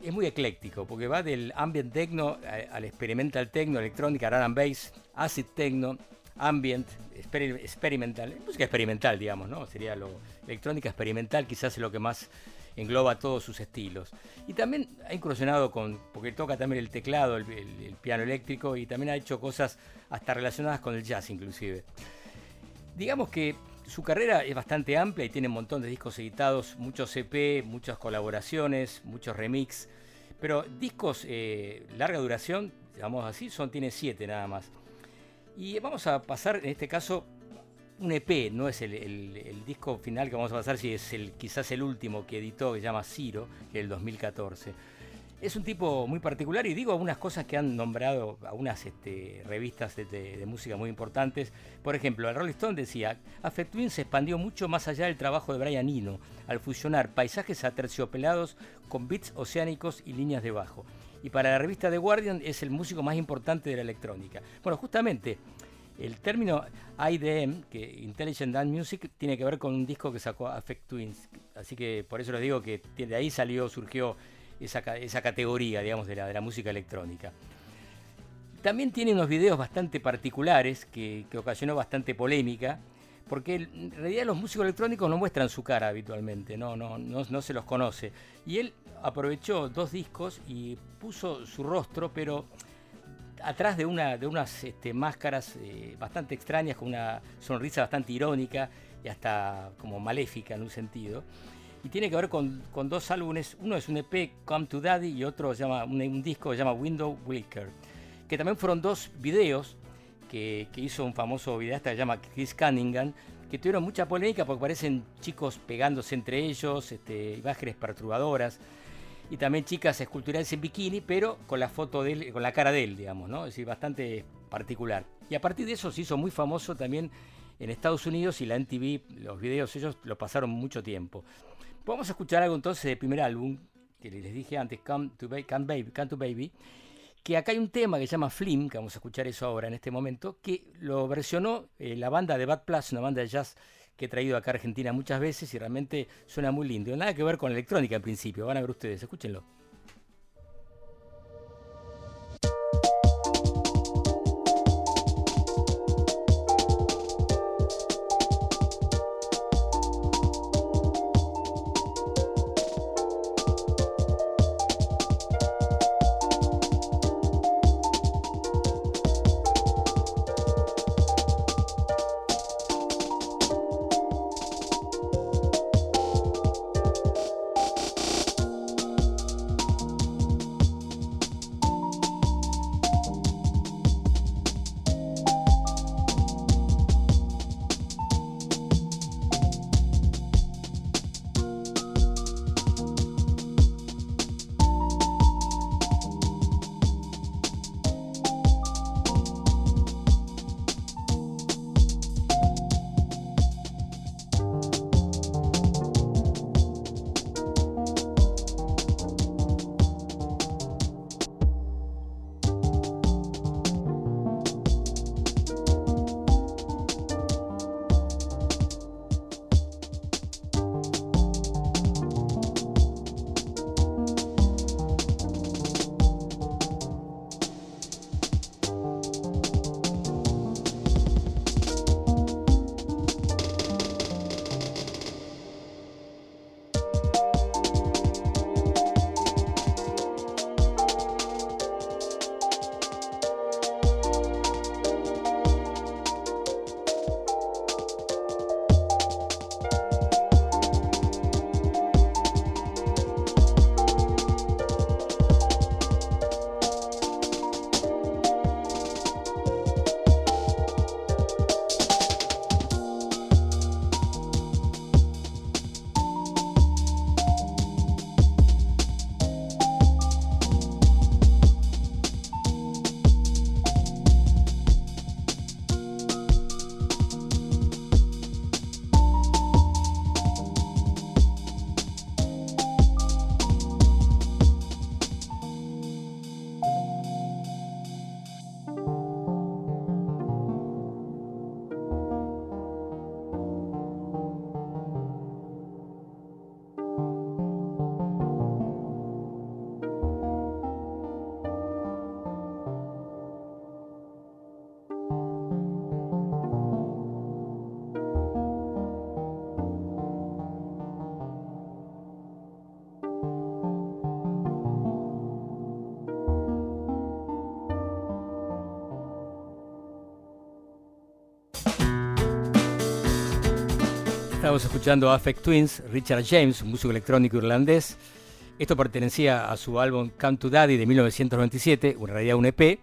es muy ecléctico, porque va del ambient techno al experimental techno, electrónica, run bass, acid techno, ambient, exper- experimental, música experimental, digamos, ¿no? Sería lo electrónica experimental, quizás es lo que más engloba todos sus estilos. Y también ha incursionado con, porque toca también el teclado, el piano eléctrico, y también ha hecho cosas hasta relacionadas con el jazz inclusive. Digamos que su carrera es bastante amplia y tiene un montón de discos editados, muchos EP, muchas colaboraciones, muchos remix, pero discos eh, larga duración, digamos así, son tiene siete nada más. Y vamos a pasar en este caso un EP, no es el, disco final que vamos a pasar, si es el, quizás el último que editó, que se llama Ciro, que es el 2014. Es un tipo muy particular y digo algunas cosas que han nombrado algunas este, revistas de música muy importantes. Por ejemplo, el Rolling Stone decía, Affect Twin se expandió mucho más allá del trabajo de Brian Eno, al fusionar paisajes aterciopelados con beats oceánicos y líneas de bajo. Y para la revista The Guardian es el músico más importante de la electrónica. Bueno, justamente el término IDM, que Intelligent Dance Music, tiene que ver con un disco que sacó Affect Twins. Así que por eso les digo que de ahí salió, surgió esa, esa categoría, digamos, de la, de la música electrónica. También tiene unos videos bastante particulares que, que ocasionó bastante polémica, porque en realidad los músicos electrónicos no muestran su cara habitualmente, no, no, no, no se los conoce. Y él aprovechó dos discos y puso su rostro, pero atrás de, una, de unas este, máscaras eh, bastante extrañas, con una sonrisa bastante irónica y hasta como maléfica en un sentido. Y tiene que ver con, con dos álbumes, uno es un EP, Come to Daddy, y otro se llama, un, un disco que se llama Window Wilker, que también fueron dos videos que, que hizo un famoso videasta que se llama Chris Cunningham, que tuvieron mucha polémica porque parecen chicos pegándose entre ellos, este, imágenes perturbadoras y también chicas esculturales en bikini, pero con la foto de él, con la cara de él, digamos, ¿no? Es decir, bastante particular. Y a partir de eso se hizo muy famoso también en Estados Unidos y la MTV, los videos ellos lo pasaron mucho tiempo. Vamos a escuchar algo entonces del primer álbum, que les dije antes, Come to, Come Baby, Come to Baby, que acá hay un tema que se llama Flim, que vamos a escuchar eso ahora en este momento, que lo versionó eh, la banda de Bad Plus, una banda de jazz que he traído acá a Argentina muchas veces y realmente suena muy lindo. Nada que ver con electrónica en principio, van a ver ustedes, escúchenlo. Estamos escuchando Affect Twins, Richard James, un músico electrónico irlandés. Esto pertenecía a su álbum Come to Daddy de 1997, en realidad un EP.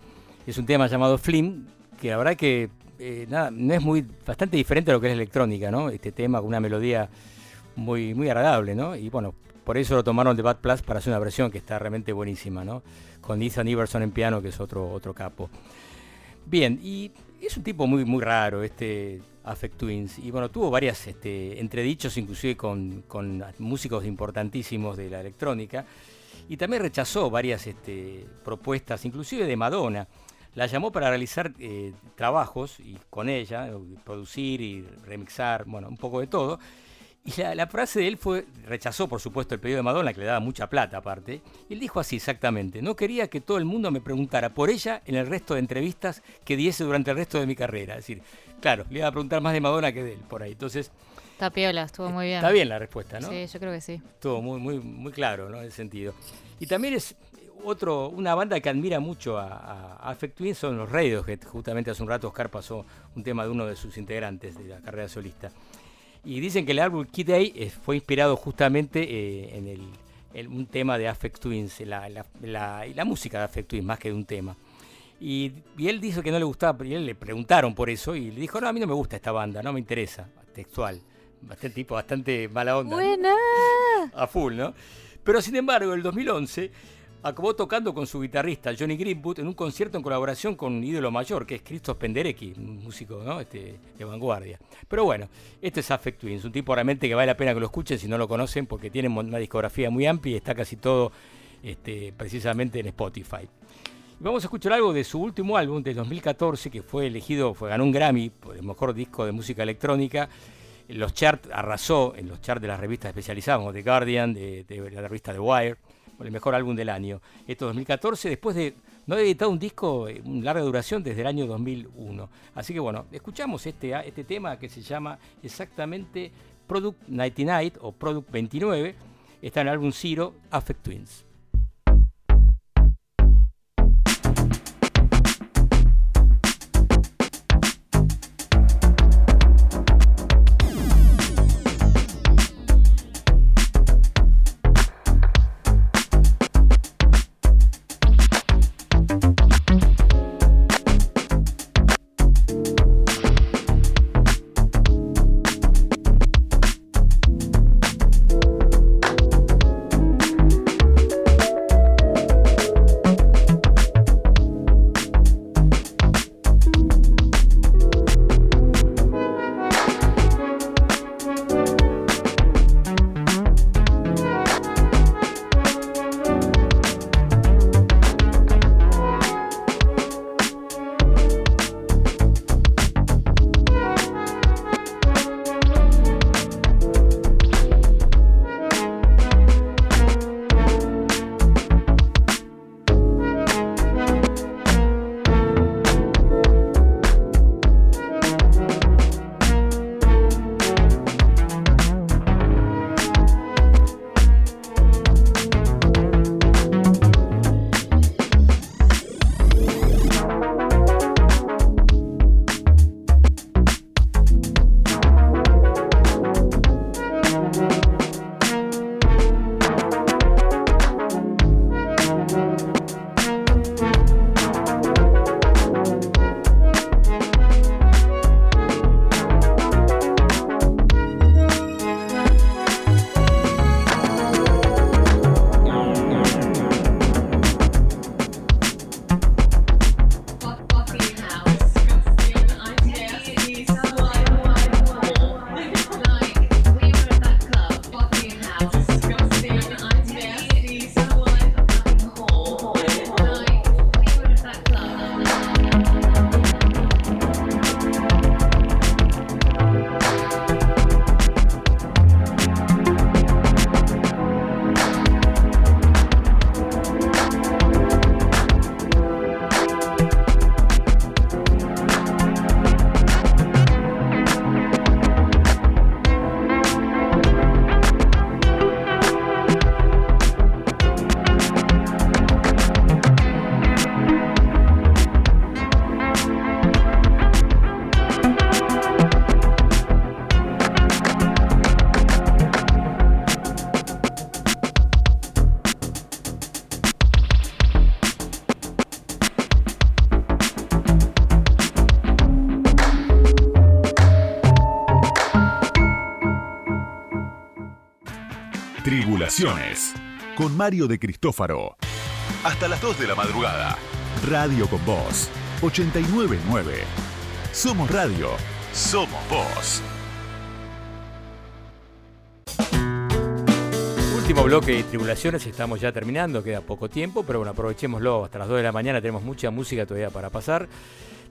Es un tema llamado Flim, que la verdad que eh, nada, no es muy bastante diferente a lo que es electrónica, ¿no? Este tema con una melodía muy, muy agradable, ¿no? Y bueno, por eso lo tomaron de Bad Plus para hacer una versión que está realmente buenísima, ¿no? Con Ethan Iverson en piano, que es otro, otro capo. Bien, y es un tipo muy, muy raro, este Affect Twins. Y bueno, tuvo varias este, entredichos, inclusive con, músicos importantísimos de la electrónica. Y también rechazó varias este, propuestas, inclusive de Madonna. La llamó para realizar eh, trabajos y con ella, producir y remixar, bueno, un poco de todo. Y la, la frase de él fue, rechazó por supuesto el pedido de Madonna, que le daba mucha plata aparte, y él dijo así exactamente, no quería que todo el mundo me preguntara por ella en el resto de entrevistas que diese durante el resto de mi carrera. Es decir, claro, le iba a preguntar más de Madonna que de él por ahí. Entonces, Está piola, estuvo muy bien. está bien la respuesta, ¿no? Sí, yo creo que sí. Estuvo muy, muy, muy claro, ¿no? En ese sentido. Y también es otro, una banda que admira mucho a, a, a Twin son los Radiohead. Justamente hace un rato Oscar pasó un tema de uno de sus integrantes de la carrera solista. Y dicen que el álbum Kid Day eh, fue inspirado justamente eh, en el, en un tema de Affect Twins, la, la, la, la música de Affect Twins, más que de un tema. Y, y él dijo que no le gustaba, y él le preguntaron por eso, y le dijo, no, a mí no me gusta esta banda, no me interesa, textual. Bastante tipo, bastante mala onda. ¿no? Buena. A full, ¿no? Pero sin embargo, en el 2011 acabó tocando con su guitarrista Johnny Greenwood en un concierto en colaboración con un ídolo mayor, que es Christoph Penderecki, un músico ¿no? este, de vanguardia. Pero bueno, este es Affect Twins, un tipo realmente que vale la pena que lo escuchen si no lo conocen, porque tiene una discografía muy amplia y está casi todo este, precisamente en Spotify. Vamos a escuchar algo de su último álbum de 2014 que fue elegido, fue, ganó un Grammy por el mejor disco de música electrónica. Los charts arrasó en los charts de las revistas especializadas como The Guardian, de la revista The Wire, el mejor álbum del año. Esto 2014, después de no haber editado un disco de larga duración desde el año 2001. Así que bueno, escuchamos este, este tema que se llama exactamente Product 99 o Product 29. Está en el álbum Zero, Affect Twins. Con Mario de Cristófaro. Hasta las 2 de la madrugada. Radio con Voz. 899. Somos Radio. Somos Voz. Último bloque de tribulaciones, estamos ya terminando, queda poco tiempo, pero bueno, aprovechémoslo. Hasta las 2 de la mañana tenemos mucha música todavía para pasar.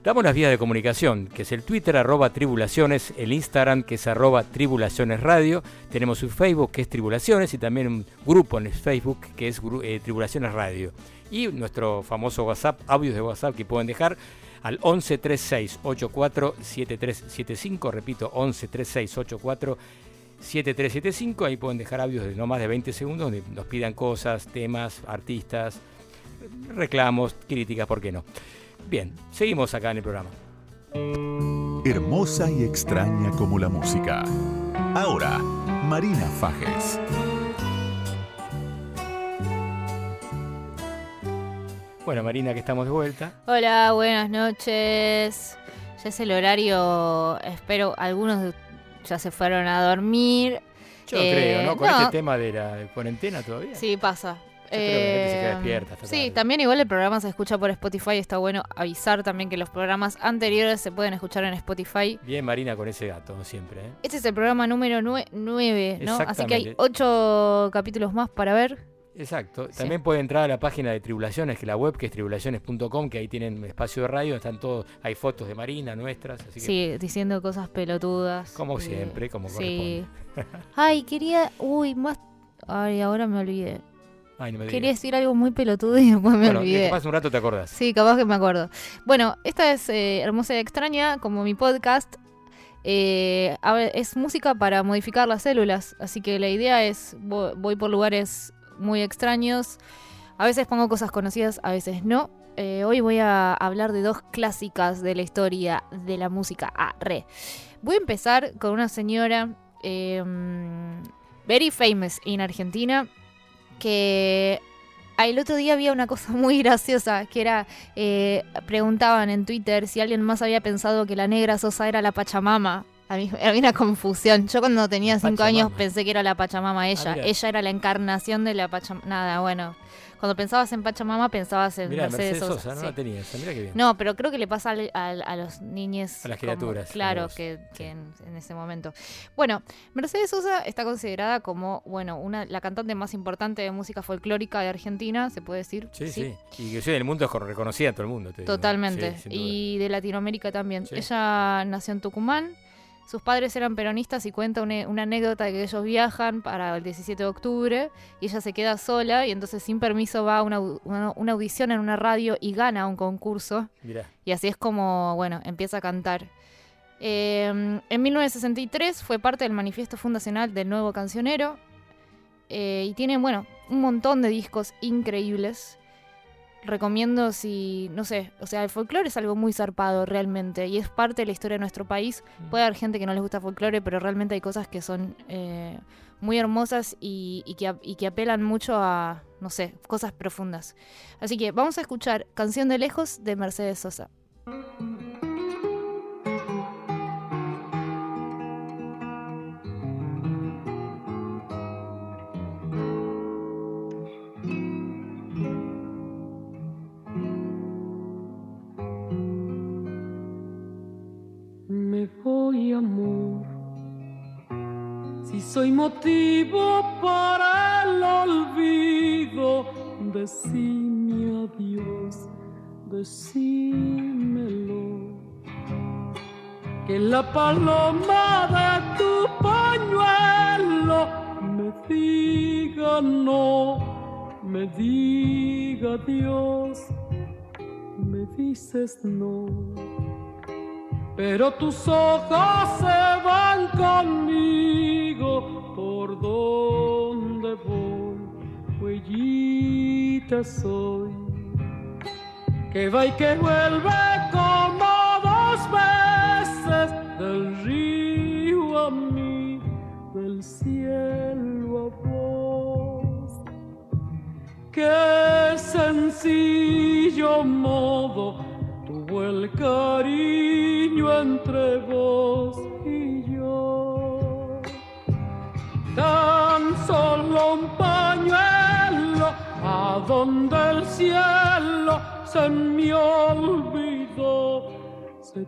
Damos las vías de comunicación, que es el Twitter arroba tribulaciones, el Instagram que es arroba tribulaciones radio, tenemos un Facebook que es tribulaciones y también un grupo en Facebook que es eh, tribulaciones radio. Y nuestro famoso WhatsApp, audios de WhatsApp que pueden dejar al 11 36 84 7375, repito, 11 36 84 7375, ahí pueden dejar audios de no más de 20 segundos donde nos pidan cosas, temas, artistas, reclamos, críticas, ¿por qué no? Bien, seguimos acá en el programa. Hermosa y extraña como la música. Ahora, Marina Fajes. Bueno, Marina, que estamos de vuelta. Hola, buenas noches. Ya es el horario, espero, algunos ya se fueron a dormir. Yo Eh, creo, ¿no? Con no, este tema de la cuarentena todavía. Sí, pasa. Creo que la gente se queda Eh, despierta Sí, tarde. también igual el programa se escucha por Spotify. Está bueno avisar también que los programas anteriores se pueden escuchar en Spotify. Bien, Marina, con ese gato, siempre. ¿eh? Este es el programa número 9, ¿no? Así que hay Exactamente. ocho capítulos más para ver. Exacto. También puede entrar a la página de Tribulaciones, que la web que es tribulaciones.com, que ahí tienen espacio de radio, están todos, hay fotos de Marina nuestras, así que Sí, diciendo cosas pelotudas. como Eh, siempre, como Sí. corresponde. Ay, quería. Uy, más. Ay, ahora me olvidé. Ay, no me Quería decir algo muy pelotudo y después me Bueno, olvidé. capaz un rato te acordás. Sí, capaz que me acuerdo. Bueno, esta es eh, Hermosa y Extraña, como mi podcast. Eh, a ver, es música para modificar las células, así que la idea es, vo- voy por lugares muy extraños, a veces pongo cosas conocidas, a veces no. Eh, hoy voy a hablar de dos clásicas de la historia de la música. Ah, re. Voy a empezar con una señora eh, very famous en Argentina que ah, el otro día había una cosa muy graciosa que era eh, preguntaban en Twitter si alguien más había pensado que la negra Sosa era la Pachamama. A mí había una confusión. Yo cuando tenía cinco años pensé que era la Pachamama ella. mira. ella era la encarnación de la Pachamama. Nada, bueno. Cuando pensabas en Pachamama pensabas en Mirá, Mercedes, Mercedes Sosa. Sosa, no sí. la tenía esa, mirá qué bien. No, pero creo que le pasa al- al- a, los niños. A las como- criaturas, claro, que, que en, en ese momento. Bueno, Mercedes Sosa está considerada como, bueno, una, la cantante más importante de música folclórica de Argentina, se puede decir. Sí, sí. Y que soy del mundo es con- reconocida en todo el mundo. te digo. Totalmente. Y de Latinoamérica también. Ella nació en Tucumán. Sus padres eran peronistas y cuenta una, una anécdota de que ellos viajan para el 17 de octubre y ella se queda sola y entonces sin permiso va a una, au- una- una audición en una radio y gana un concurso. Mirá. Y así es como, bueno, empieza a cantar. Eh, en 1963 fue parte del manifiesto fundacional del nuevo cancionero. eh, y tiene, bueno, un montón de discos increíbles. Recomiendo si, no sé, o sea, el folclore es algo muy zarpado realmente y es parte de la historia de nuestro país. Puede haber gente que no les gusta folclore, pero realmente hay cosas que son eh, muy hermosas y, y que, ap- y que apelan mucho a, no sé, cosas profundas. Así que vamos a escuchar Canción de Lejos de Mercedes Sosa. Soy motivo para el olvido, decime adiós, decímelo. Que la paloma de tu pañuelo me diga no, me diga adiós, me dices no. Pero tus ojos se van conmigo por donde voy, huellita soy, que va y que vuelve como dos veces del río a mí, del cielo a vos. Qué sencillo modo el cariño entre vos y yo. Tan solo un pañuelo a donde el cielo se me olvidó. Se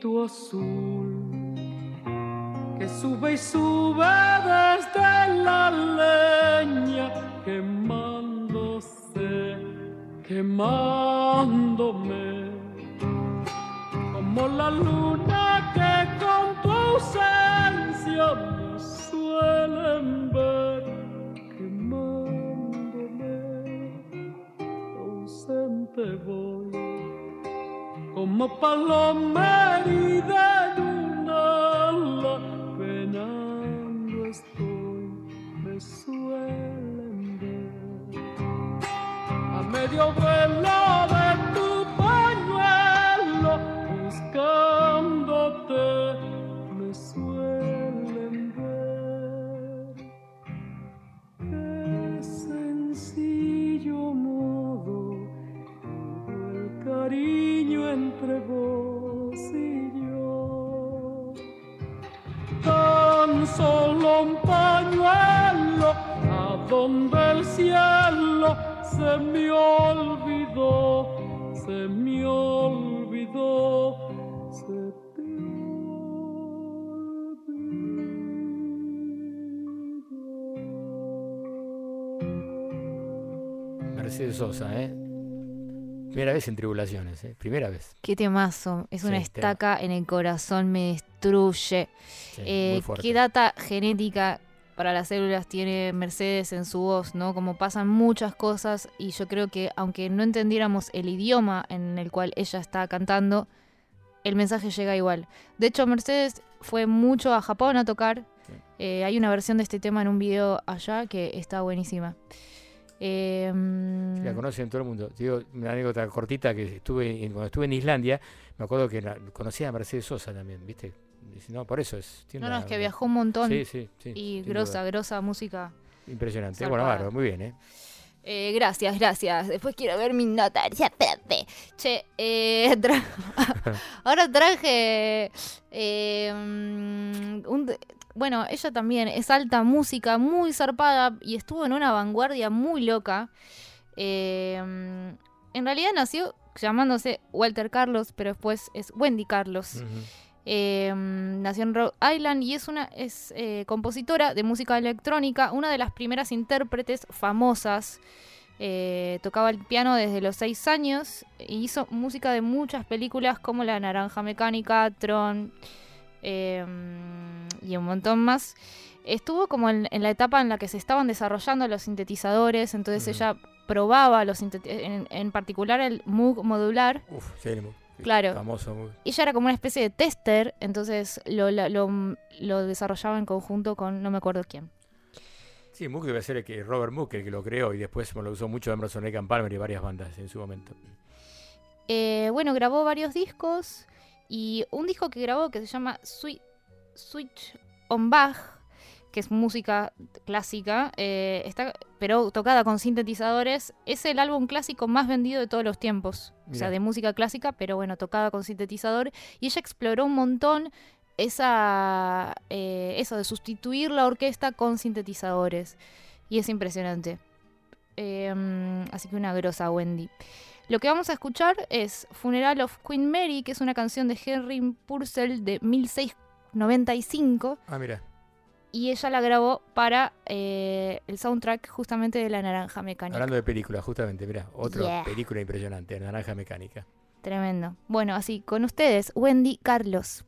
mito azul que sube y sube desde la leña, quemándose, quemándome, como la luna que con tu ausencia me suelen ver, quemándome, ausente voy como paloma herida en un ala, penando estoy, me suelen ver. A medio vuelo un pañuelo a donde el cielo se me olvidó, se me olvidó, se te Mercedes Sosa, ¿eh? Primera vez en tribulaciones, ¿eh? Primera vez. Qué temazo. Es una Sí, tema. estaca en el corazón, me destruye. Sí, Eh. ¿Qué data genética para las células tiene Mercedes en su voz? ¿no? Como pasan muchas cosas y yo creo que aunque no entendiéramos el idioma en el cual ella está cantando, el mensaje llega igual. De hecho, Mercedes fue mucho a Japón a tocar. Eh, hay una versión de este tema en un video allá que está buenísima. Eh, La conocen todo el mundo. Digo una anécdota cortita que estuve en- cuando estuve en Islandia, me acuerdo que la- conocía a Mercedes Sosa también, ¿viste? Dice, no, por eso es. tiene no, no, una- es que viajó un montón. Sí, sí, sí. Y grosa, duda. grosa música. Impresionante. zarpada. Bueno, bárbaro, muy bien, ¿eh? Eh, gracias, gracias. Después quiero ver mi nota. Ya, espérate. Che, eh, tra- ahora traje. eh, un bueno, ella también es alta música, muy zarpada y estuvo en una vanguardia muy loca. Eh, en realidad nació llamándose Walter Carlos, pero después es Wendy Carlos. Eh, nació en Rhode Island y es una es eh, compositora de música electrónica, una de las primeras intérpretes famosas. Eh, tocaba el piano desde los 6 años e hizo música de muchas películas como La Naranja Mecánica, Tron eh, mm, y un montón más. Estuvo como en, en la etapa en la que se estaban desarrollando los sintetizadores, entonces ella probaba los en, en particular el Moog modular. Uf, sí, muy- Claro. Famoso, muy. Ella era como una especie de tester, entonces lo, lo, lo desarrollaba en conjunto con no me acuerdo quién. Sí, Moog debe ser el que Robert Moog, el que lo creó y después lo usó mucho Emerson Lake and Palmer y varias bandas en su momento. Eh, bueno, grabó varios discos y un disco que grabó que se llama Swi- Switch on Bach, que es música clásica, eh, está, pero tocada con sintetizadores, es el álbum clásico más vendido de todos los tiempos. O sea, de música clásica, pero bueno, tocada con sintetizador. Y ella exploró un montón esa, eh, eso de sustituir la orquesta con sintetizadores. Y es impresionante. Eh, así que una grosa Wendy. Lo que vamos a escuchar es Funeral of Queen Mary, que es una canción de Henry Purcell de 1695. Ah, mira. Y ella la grabó para eh, el soundtrack justamente de La Naranja Mecánica. Hablando de películas, justamente, mira, otra Yeah. película impresionante, Naranja Mecánica. Tremendo. Bueno, así, con ustedes, Wendy Carlos.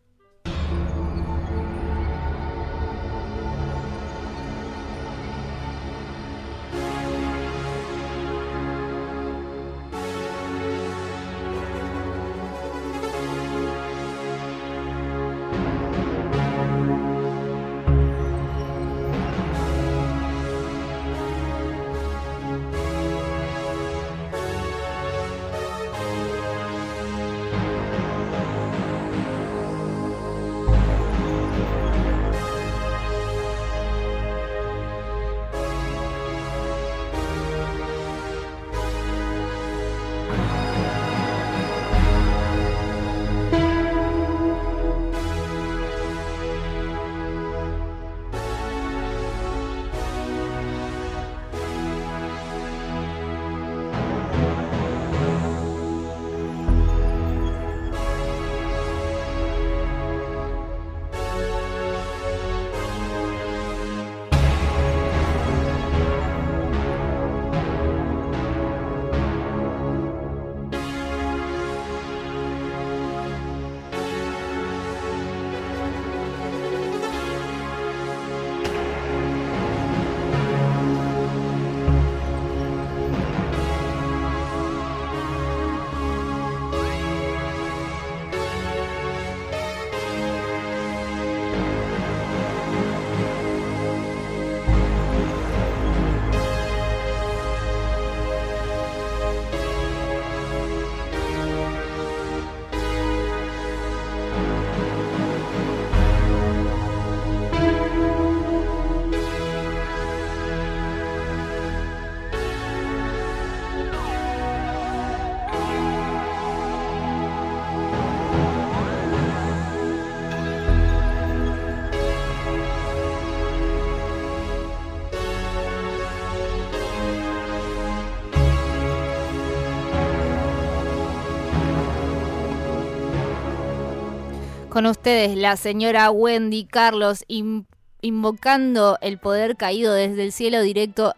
Con ustedes, la señora Wendy Carlos, in- invocando el poder caído desde el cielo directo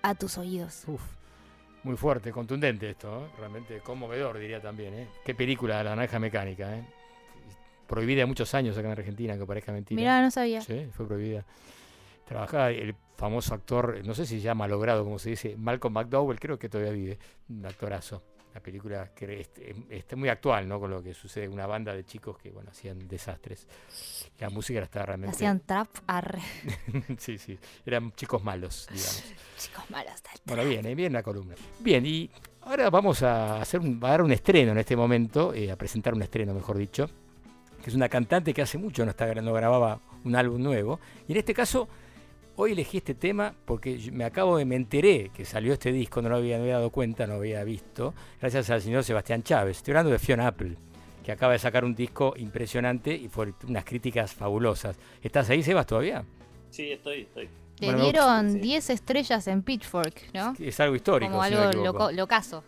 a tus oídos. Uf, muy fuerte, contundente esto, ¿eh? realmente conmovedor diría también. ¿eh? Qué película La Naranja Mecánica. ¿eh? Prohibida muchos años acá en Argentina, que parezca mentira. Mirá, no sabía. Sí, fue prohibida. Trabajaba el famoso actor, no sé si se llama logrado, como se dice, Malcolm McDowell, creo que todavía vive, un actorazo. La película que es, es muy actual, ¿no? Con lo que sucede, una banda de chicos que, bueno, hacían desastres. La música está realmente... Hacían trap, arre. sí, sí, eran chicos malos, digamos. Chicos malos del Bueno, bien, eh, bien la columna. Bien, y ahora vamos a hacer un, a dar un estreno en este momento, eh, a presentar un estreno, mejor dicho, que es una cantante que hace mucho no, está, no grababa un álbum nuevo. Y en este caso, hoy elegí este tema porque me acabo de, me enteré que salió este disco, no lo había, no había dado cuenta, no lo había visto, gracias al señor Sebastián Chávez. Estoy hablando de Fiona Apple, que acaba de sacar un disco impresionante y fue unas críticas fabulosas. ¿Estás ahí, Sebas, todavía? Sí, estoy, estoy. Te Bueno, me dieron 10 estrellas en Pitchfork, ¿no? Es algo histórico. Como si no algo loco, locazo.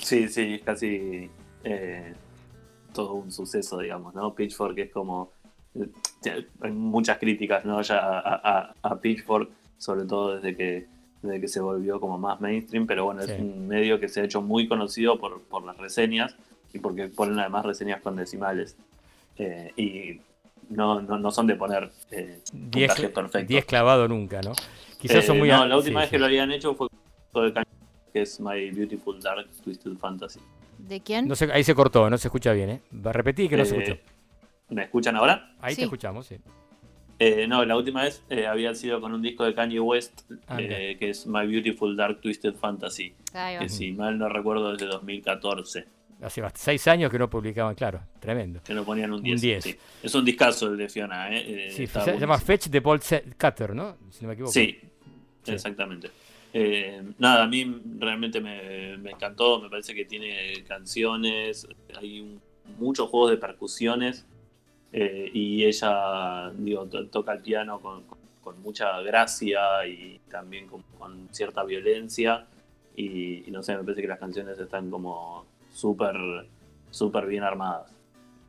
Sí, sí, es casi eh, todo un suceso, digamos, ¿no? Pitchfork es como... Hay muchas críticas, ¿no? Ya a, a- a Pitchfork, sobre todo desde que, desde que se volvió como más mainstream, pero bueno, Sí. es un medio que se ha hecho muy conocido por, por las reseñas y porque ponen además reseñas con decimales. Eh, y no, no, no son de poner eh, 10 puntajes perfectos. 10 clavado nunca, ¿no? Quizás son Eh, muy... no, la última sí, vez que lo habían hecho fue con el cañón, que es My Beautiful Dark Twisted Fantasy. ¿De quién? No sé, ahí se cortó, no se escucha bien, ¿eh? Va a repetir que no se Eh, escuchó. ¿Me escuchan ahora? Ahí sí. te escuchamos, sí. Eh, no, la última vez eh, había sido con un disco de Kanye West, Ah, eh, que es My Beautiful Dark Twisted Fantasy, que si mal no recuerdo desde 2014, Hace seis años que no publicaban, claro, tremendo. que no ponían un Un 10. 10. sí. Es un discazo el de Fiona, ¿eh? Eh, Sí, se llama. Fetch de Paul Cutter, ¿no? Si no me equivoco. Sí, Sí. exactamente. Eh, nada, a mí realmente me, me encantó, me parece que tiene canciones, hay un- muchos juegos de percusiones eh, y ella, digo, to- toca el piano con, con- mucha gracia y también con, con cierta violencia y, no sé, me parece que las canciones están como súper, súper bien armadas.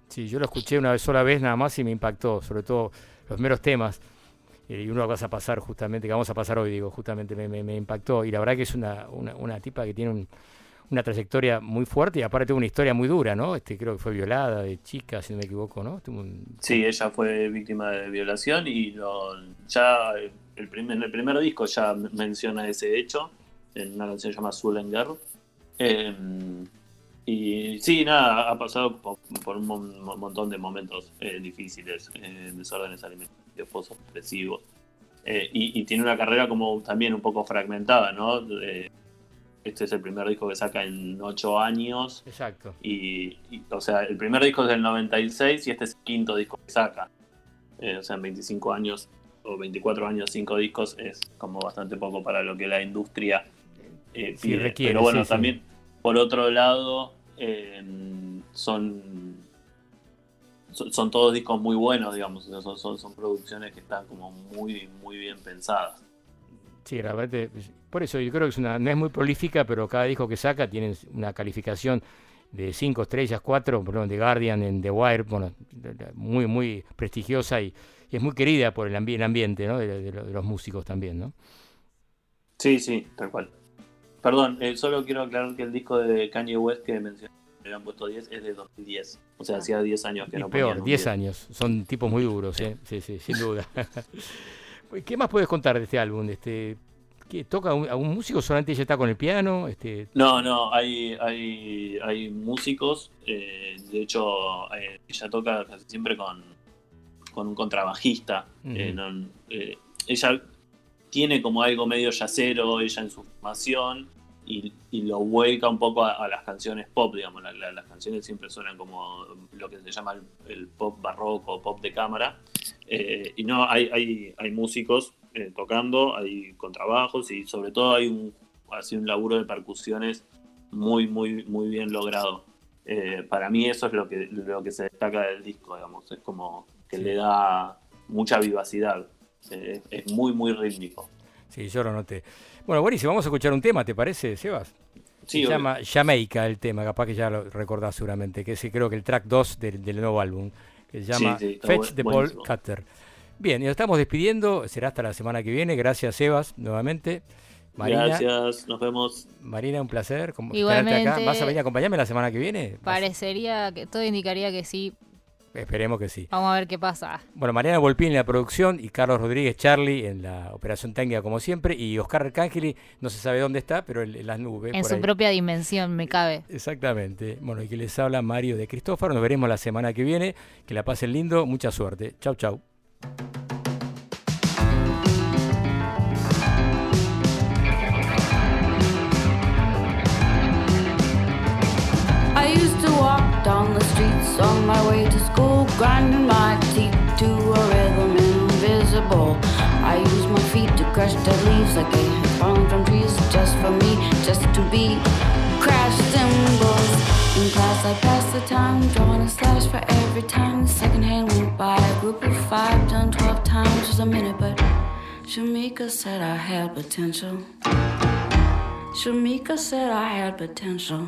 Sí, yo lo escuché una vez sola vez nada más y me impactó, sobre todo los meros temas. Eh, y uno vas a pasar justamente, que vamos a pasar hoy, digo, justamente me, me- me impactó. Y la verdad que es una, una, una tipa que tiene un- una trayectoria muy fuerte y aparte una historia muy dura, ¿no? Este, creo que fue violada de chica, si no me equivoco, ¿no? Tuvo Sí, ella fue víctima de violación y lo- ya el primer, en el primer disco ya menciona ese hecho en una canción llamada Zulen Girl. Eh, y sí, nada, ha pasado por, un mon- mon- montón de momentos eh, difíciles, eh, desórdenes alimenticios, pozos depresivos. Eh, y, y tiene una carrera como también un poco fragmentada, ¿no? Este es el primer disco que saca en ocho años. Exacto. Y, y, o sea, el primer disco es del 96 y este es el quinto disco que saca. Eh, o sea, en 25 años o 24 años, cinco discos es como bastante poco para lo que la industria eh, Sí, pide. requiere, Pero bueno, sí, sí. también, por otro lado, eh, son, son son todos discos muy buenos, digamos. o sea, son, son, son producciones que están como muy, muy bien pensadas. Sí, realmente, por eso yo creo que es una, no es muy prolífica, pero cada disco que saca tiene una calificación de 5 estrellas, 4, perdón, de Guardian, en The Wire, bueno, muy, muy prestigiosa y, y es muy querida por el, ambi- el ambiente, ¿no? De, de lo- de los músicos también, ¿no? Sí, sí, tal cual. Perdón, eh, solo quiero aclarar que el disco de Kanye West que mencioné, le han puesto 10, es de 2010. O sea, hacía 10 años que Y no peor, ponían un 10 10. años, son tipos muy duros, ¿eh? Sí, sí, sin duda. ¿Qué más puedes contar de este álbum? Este, ¿qué, ¿Toca un- algún músico? ¿Solamente ella está con el piano? Este, No, no, hay, hay, hay músicos. eh, de hecho, eh, ella toca casi siempre con, con un contrabajista. eh, no- ella tiene como algo medio yacero, ella en su formación, y, y lo vuelca un poco a, a las canciones pop, digamos. La- la- las canciones siempre suenan como lo que se llama el, el pop barroco, pop de cámara. Eh, y no, hay, hay, hay músicos eh, tocando, hay contrabajos y sobre todo hay un, así un laburo de percusiones muy, muy, muy bien logrado. Eh, para mí eso es lo que, lo que se destaca del disco, digamos. Es como que Sí. le da mucha vivacidad. Es muy, muy rítmico. sí, yo lo noté. Bueno, buenísimo, vamos a escuchar un tema, ¿te parece, Sebas? Sí, Se obvio. llama Jamaica el tema, capaz que ya lo recordás seguramente, que es creo que el track 2 del, del nuevo álbum, que se llama sí, Fetch Ball buenísimo. Cutter. Bien, y nos estamos despidiendo, será hasta la semana que viene. Gracias, Sebas, nuevamente. Marina, Gracias, nos vemos. Marina, un placer. Igualmente. tenerte acá. ¿Vas a venir a acompañarme la semana que viene? Parecería que todo indicaría que sí. Esperemos que sí. Vamos a ver qué pasa. Bueno, Mariana Volpín en la producción y Carlos Rodríguez Charlie en la operación técnica como siempre y Oscar Arcángeli no se sabe dónde está, pero en, en las nubes. En por su ahí. propia dimensión, me cabe. Exactamente. Bueno, y que les habla Mario de Cristófaro. Nos veremos la semana que viene. Que la pasen lindo. Mucha suerte. Chau, chau. Walk down the streets on my way to school, grinding my teeth to a rhythm invisible. I used my feet to crush dead leaves like they had fallen from trees just for me, just to be crash cymbals. In class, I passed the time, drawing a slash for every time the second hand went by. A group of five done twelve times was a minute, but Shamika said I had potential. Shamika said I had potential.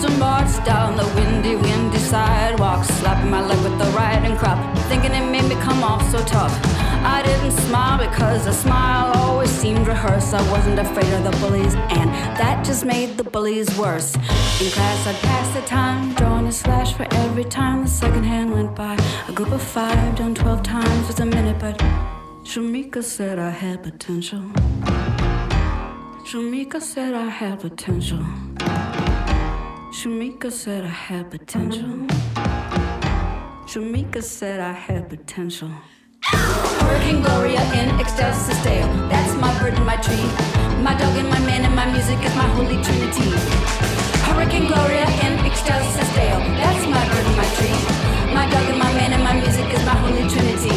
To march down the windy, windy sidewalk, slapping my leg with the riding crop, thinking it made me come off so tough. I didn't smile because a smile always seemed rehearsed. I wasn't afraid of the bullies, and that just made the bullies worse. In class, I'd pass the time, drawing a slash for every time the second hand went by. A group of five done 12 times was a minute, but Shamika said I had potential. Shamika said I had potential. Shamika said I had potential. Shamika said I had potential. Hurricane Gloria in ecstasy stale. That's my bird and my tree. My dog and my man and my music is my holy trinity. Hurricane Gloria in ecstasy stale. That's my bird and my tree. My dog and my man and my music is my holy trinity.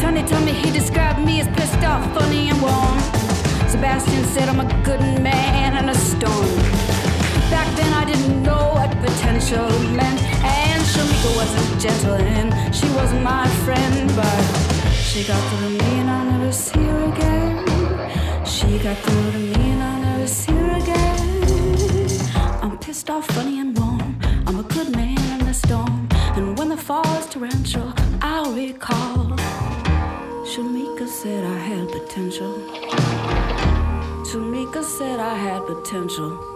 Tony told me he described me as pissed off, funny and warm. Sebastian said I'm a good man and a storm. Back then I didn't know what potential meant, and Shamika wasn't gentle and she wasn't my friend, but she got through to me and I'll never see her again. She got through to me and I'll never see her again. I'm pissed off, funny and warm. I'm a good man in the storm, and when the fall is torrential, I'll recall. Shamika said I had potential. Shamika said I had potential.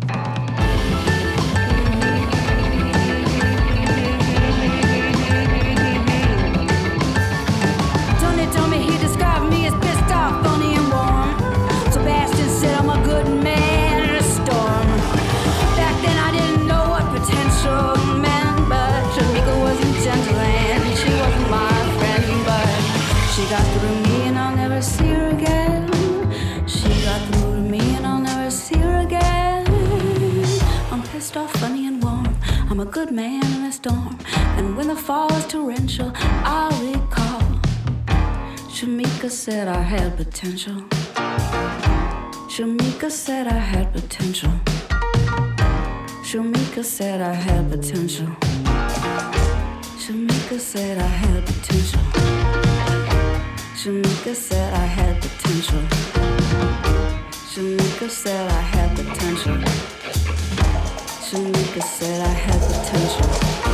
A good man in a storm, and when the fall is torrential, I'll recall. Shamika said I had potential. Shamika said I had potential. Shamika said I had potential. Shamika said I had potential. Shamika said I had potential. Shamika said I had potential. Shamika said I had potential.